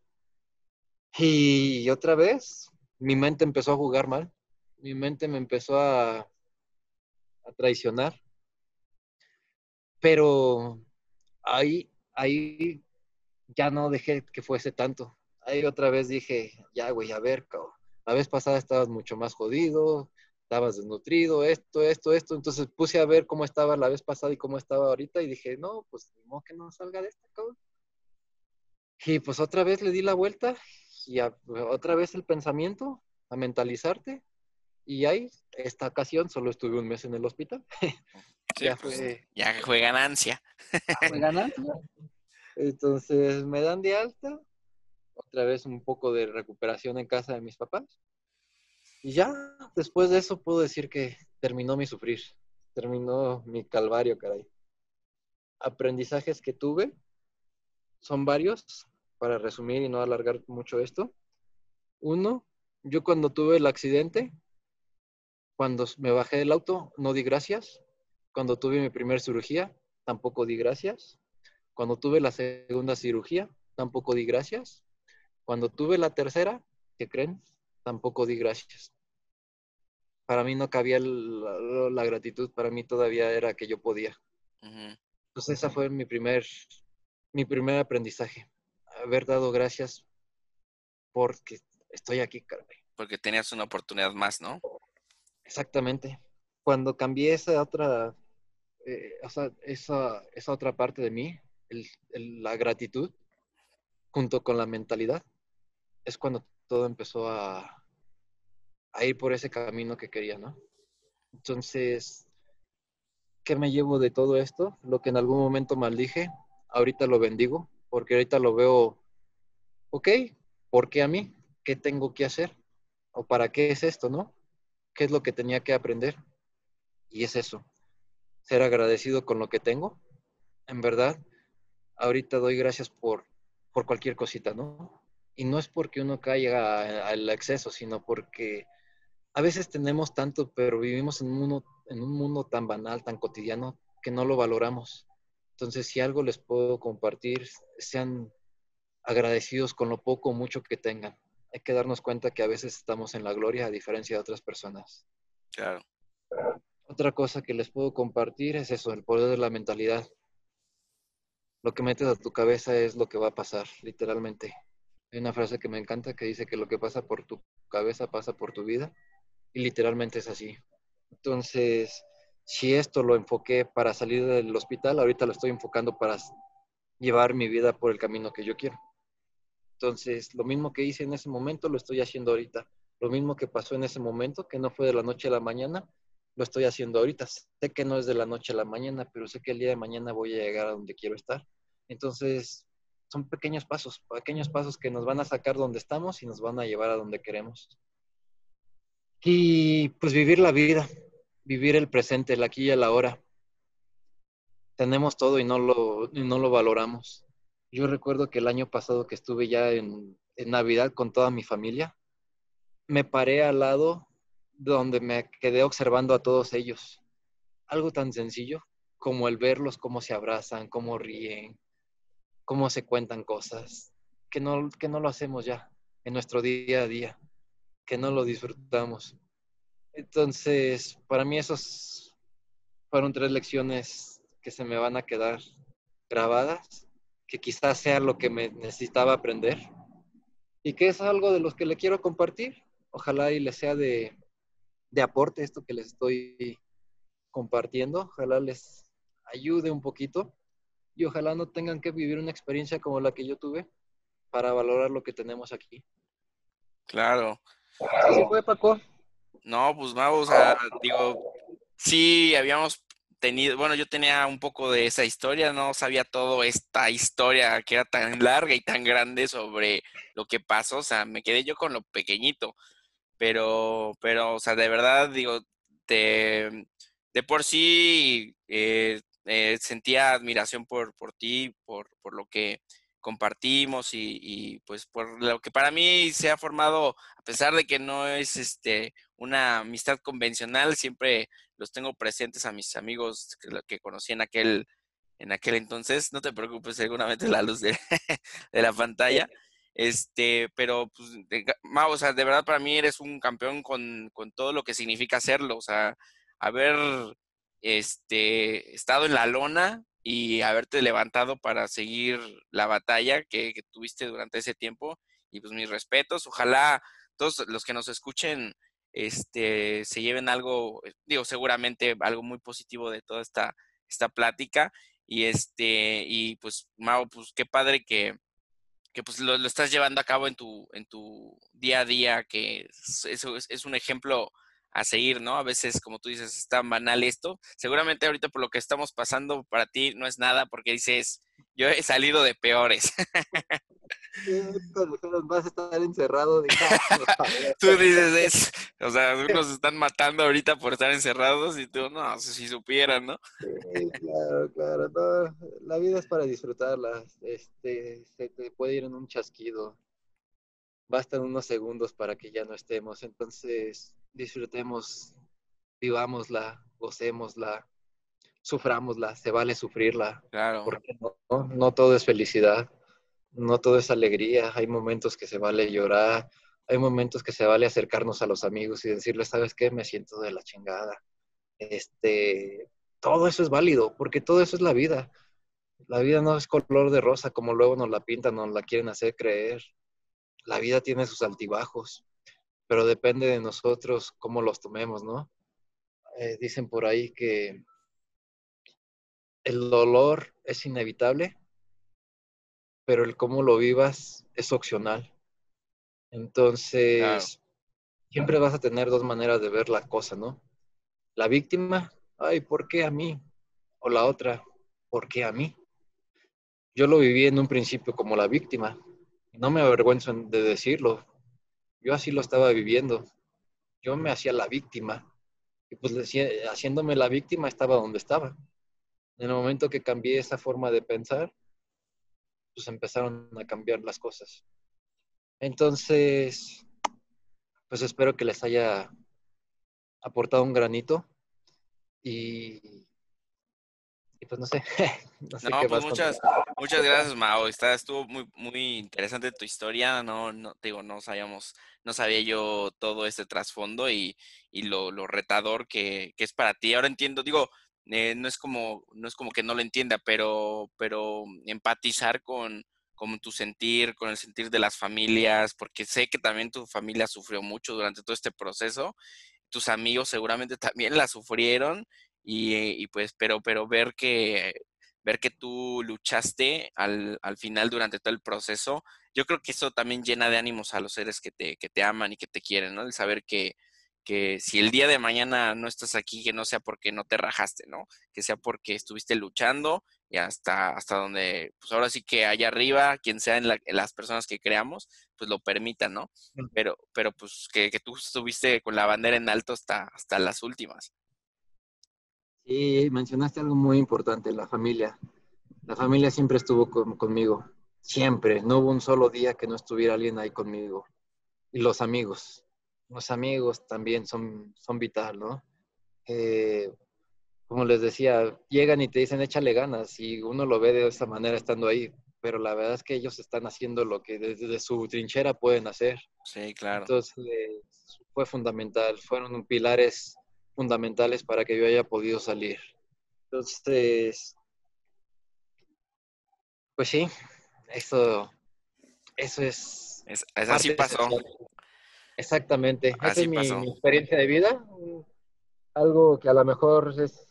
Y otra vez mi mente empezó a jugar mal. Mi mente me empezó a, a traicionar. Pero ahí, ahí ya no dejé que fuese tanto. Ahí otra vez dije, ya, güey, a ver, cabrón. La vez pasada estabas mucho más jodido, estabas desnutrido, esto, esto, esto. Entonces puse a ver cómo estaba la vez pasada y cómo estaba ahorita y dije, no, pues no que no salga de esto, cabrón. Y pues otra vez le di la vuelta y otra vez el pensamiento, a mentalizarte. Y ahí, esta ocasión, solo estuve un mes en el hospital. [LAUGHS] ya, pues, ya fue ganancia. fue ganancia. Entonces me dan de alta, otra vez un poco de recuperación en casa de mis papás. Y ya después de eso puedo decir que terminó mi sufrir, terminó mi calvario, caray. Aprendizajes que tuve son varios, para resumir y no alargar mucho esto. Uno, yo cuando tuve el accidente, cuando me bajé del auto, no di gracias. Cuando tuve mi primera cirugía, tampoco di gracias. Cuando tuve la segunda cirugía, tampoco di gracias. Cuando tuve la tercera, ¿qué creen? Tampoco di gracias. para mí no cabía la, gratitud, para mí todavía era que yo podía. Entonces esa fue mi primer, mi primer aprendizaje, haber dado gracias porque estoy aquí, caray. Porque tenías una oportunidad más, ¿no? Exactamente. Cuando cambié esa otra, eh, esa, esa, otra parte de mí, la gratitud, junto con la mentalidad, es cuando todo empezó a, a ir por ese camino que quería, ¿no? Entonces, ¿qué me llevo de todo esto? Lo que en algún momento maldije, ahorita lo bendigo, porque ahorita lo veo, ok, ¿por qué a mí? ¿Qué tengo que hacer? ¿O para qué es esto, no? ¿Qué es lo que tenía que aprender? Y es eso, ser agradecido con lo que tengo. En verdad, ahorita doy gracias por, por cualquier cosita, ¿no? Y no es porque uno caiga al exceso, sino porque a veces tenemos tanto, pero vivimos en un, mundo, en un mundo tan banal, tan cotidiano, que no lo valoramos. Entonces, si algo les puedo compartir, sean agradecidos con lo poco o mucho que tengan. Hay que darnos cuenta que a veces estamos en la gloria a diferencia de otras personas. Claro. Otra cosa que les puedo compartir es eso, el poder de la mentalidad. Lo que metes a tu cabeza es lo que va a pasar, literalmente. Hay una frase que me encanta que dice que lo que pasa por tu cabeza pasa por tu vida y literalmente es así. Entonces, si esto lo enfoqué para salir del hospital, ahorita lo estoy enfocando para llevar mi vida por el camino que yo quiero. Entonces, lo mismo que hice en ese momento, lo estoy haciendo ahorita. Lo mismo que pasó en ese momento, que no fue de la noche a la mañana, lo estoy haciendo ahorita. Sé que no es de la noche a la mañana, pero sé que el día de mañana voy a llegar a donde quiero estar. Entonces, son pequeños pasos, pequeños pasos que nos van a sacar donde estamos y nos van a llevar a donde queremos. Y pues vivir la vida, vivir el presente, el aquí y el ahora. Tenemos todo y no lo, no lo valoramos. Yo recuerdo que el año pasado que estuve ya en, en Navidad con toda mi familia, me paré al lado donde me quedé observando a todos ellos. Algo tan sencillo como el verlos cómo se abrazan, cómo ríen, cómo se cuentan cosas, que no, que no lo hacemos ya en nuestro día a día que no lo disfrutamos. Entonces, para mí esos fueron tres lecciones que se me van a quedar grabadas, que quizás sea lo que me necesitaba aprender y que es algo de los que le quiero compartir. Ojalá y les sea de, de aporte esto que les estoy compartiendo. Ojalá les ayude un poquito y ojalá no tengan que vivir una experiencia como la que yo tuve para valorar lo que tenemos aquí. Claro, ¿Sí fue, Paco? No, pues vamos a, digo, sí habíamos tenido, bueno, yo tenía un poco de esa historia, no sabía todo esta historia que era tan larga y tan grande sobre lo que pasó, o sea, me quedé yo con lo pequeñito, pero, pero, o sea, de verdad, digo, de, de por sí eh, eh, sentía admiración por, por ti, por, por lo que compartimos y, pues por lo que para mí se ha formado, a pesar de que no es este una amistad convencional, siempre los tengo presentes a mis amigos que, que conocí en aquel, en aquel entonces. No te preocupes, seguramente la luz de, [LAUGHS] la pantalla. Este, pero pues, de, o sea, de verdad para mí eres un campeón con, con todo lo que significa hacerlo. O sea, haber este, estado en la lona, y haberte levantado para seguir la batalla que, tuviste durante ese tiempo. Y pues mis respetos, ojalá todos los que nos escuchen este, se lleven algo, eh, digo, seguramente algo muy positivo de toda esta, esta plática. Y este, y pues, Mau, pues qué padre que, que pues lo, estás llevando a cabo en tu, en tu día a día, que eso es, es un ejemplo a seguir, ¿no? A veces, como tú dices, es tan banal esto. Seguramente ahorita por lo que estamos pasando para ti no es nada porque dices, yo he salido de peores. vas a estar encerrado. [LAUGHS] tú dices eso. O sea, unos están matando ahorita por estar encerrados y tú, no, si supieran, ¿no? claro, claro. La vida es para disfrutarla. Este, se te puede ir en un chasquido bastan unos segundos para que ya no estemos. Entonces, disfrutemos, vivámosla, gocémosla, sufrámosla, se vale sufrirla. Claro. Porque no, no todo es felicidad, no todo es alegría. Hay momentos que se vale llorar, hay momentos que se vale acercarnos a los amigos y decirles, ¿sabes qué? Me siento de la chingada. Este, todo eso es válido, porque todo eso es la vida. La vida no es color de rosa como luego nos la pintan, nos la quieren hacer creer. La vida tiene sus altibajos, pero depende de nosotros cómo los tomemos, ¿no? Eh, dicen por ahí que el dolor es inevitable, pero el cómo lo vivas es opcional. Entonces, siempre vas a tener dos maneras de ver la cosa, ¿no? La víctima, ay, ¿por qué a mí? O la otra, ¿por qué a mí? Yo lo viví en un principio como la víctima. No me avergüenzo de decirlo. Yo así lo estaba viviendo. Yo me hacía la víctima. Y pues haciéndome la víctima estaba donde estaba. En el momento que cambié esa forma de pensar, pues empezaron a cambiar las cosas. Entonces, pues espero que les haya aportado un granito y, pues no sé. [LAUGHS] no, sé qué pues muchas, muchas gracias, Mao. Está, estuvo muy, muy interesante tu historia. No, no, digo, no sabíamos, no sabía yo todo este trasfondo y, y lo, lo, retador que, que, es para ti. Ahora entiendo, digo, eh, no es como, no es como que no lo entienda, pero, pero empatizar con, con tu sentir, con el sentir de las familias, porque sé que también tu familia sufrió mucho durante todo este proceso, tus amigos seguramente [LAUGHS] también la sufrieron y, pues, pero, pero ver que ver que tú luchaste al, al, final durante todo el proceso, yo creo que eso también llena de ánimos a los seres que te, que te aman y que te quieren, ¿no? El saber que, que si el día de mañana no estás aquí, que no sea porque no te rajaste, ¿no? Que sea porque estuviste luchando y hasta, hasta donde, pues ahora sí que allá arriba, quien sea en, las personas que creamos, pues lo permitan, ¿no? Pero, pero pues que, tú estuviste con la bandera en alto hasta, hasta las últimas. Sí, mencionaste algo muy importante, la familia. La familia siempre estuvo conmigo, siempre. No hubo un solo día que no estuviera alguien ahí conmigo. Y los amigos, los amigos también son, son vital, ¿no? Eh, como les decía, llegan y te dicen échale ganas y uno lo ve de esa manera estando ahí, pero la verdad es que ellos están haciendo lo que desde su trinchera pueden hacer. Sí, claro. Entonces fue fundamental, fueron pilares fundamentales para que yo haya podido salir. Entonces, pues sí, eso, eso es... es, así pasó. Exactamente. Esa es mi, experiencia de vida. Algo que a lo mejor es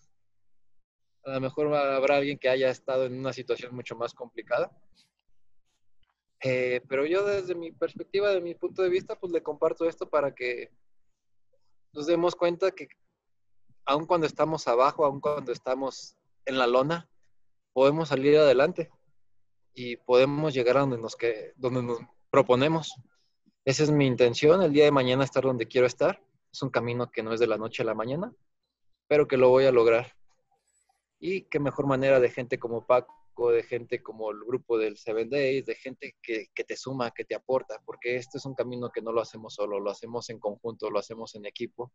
a lo mejor habrá alguien que haya estado en una situación mucho más complicada. Eh, pero yo desde mi perspectiva, de mi punto de vista, pues le comparto esto para que nos demos cuenta que aun cuando estamos abajo, aun cuando estamos en la lona, podemos salir adelante y podemos llegar a donde nos, que, proponemos. Esa es mi intención, el día de mañana estar donde quiero estar. Es un camino que no es de la noche a la mañana, pero que lo voy a lograr. Y qué mejor manera de gente como Paco, de gente como el grupo del Seven Days, de gente que, que te suma, que te aporta, porque este es un camino que no lo hacemos solo, lo hacemos en conjunto, lo hacemos en equipo.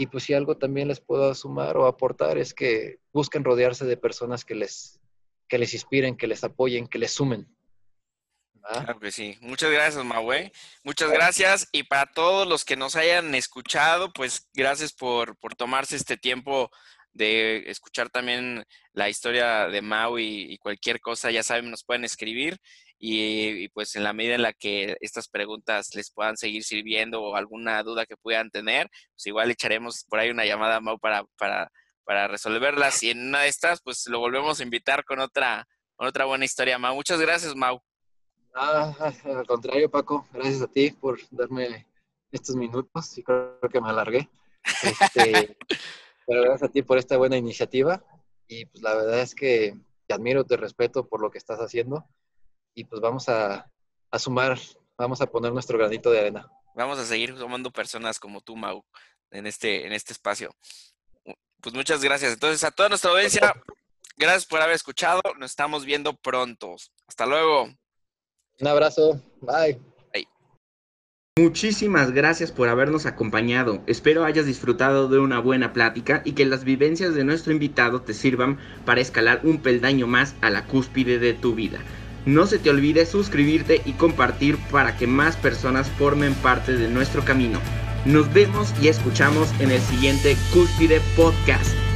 Y pues si algo también les puedo sumar o aportar es que busquen rodearse de personas que les, que les inspiren, que les apoyen, que les sumen. Claro que sí. Muchas gracias, Mahue. Muchas gracias. Y para todos los que nos hayan escuchado, pues gracias por, por tomarse este tiempo de escuchar también la historia de Mau y, cualquier cosa, ya saben, nos pueden escribir y, pues en la medida en la que estas preguntas les puedan seguir sirviendo o alguna duda que puedan tener, pues igual echaremos por ahí una llamada a Mau para, para, para resolverlas y en una de estas pues lo volvemos a invitar con otra, con otra buena historia, Mau. Muchas gracias, Mau. Ah, [LAUGHS] al contrario, Paco, gracias a ti por darme estos minutos y creo que me alargué. Este, [LAUGHS] pero gracias a ti por esta buena iniciativa y pues la verdad es que te admiro, te respeto por lo que estás haciendo y pues vamos a, a sumar, vamos a poner nuestro granito de arena. Vamos a seguir sumando personas como tú, Mau, en este, en este espacio. Pues muchas gracias. Entonces, a toda nuestra audiencia, gracias por haber escuchado. Nos estamos viendo pronto. Hasta luego. Un abrazo. Bye. Muchísimas gracias por habernos acompañado. Espero hayas disfrutado de una buena plática y que las vivencias de nuestro invitado te sirvan para escalar un peldaño más a la cúspide de tu vida. No se te olvide suscribirte y compartir para que más personas formen parte de nuestro camino. Nos vemos y escuchamos en el siguiente Cúspide Podcast.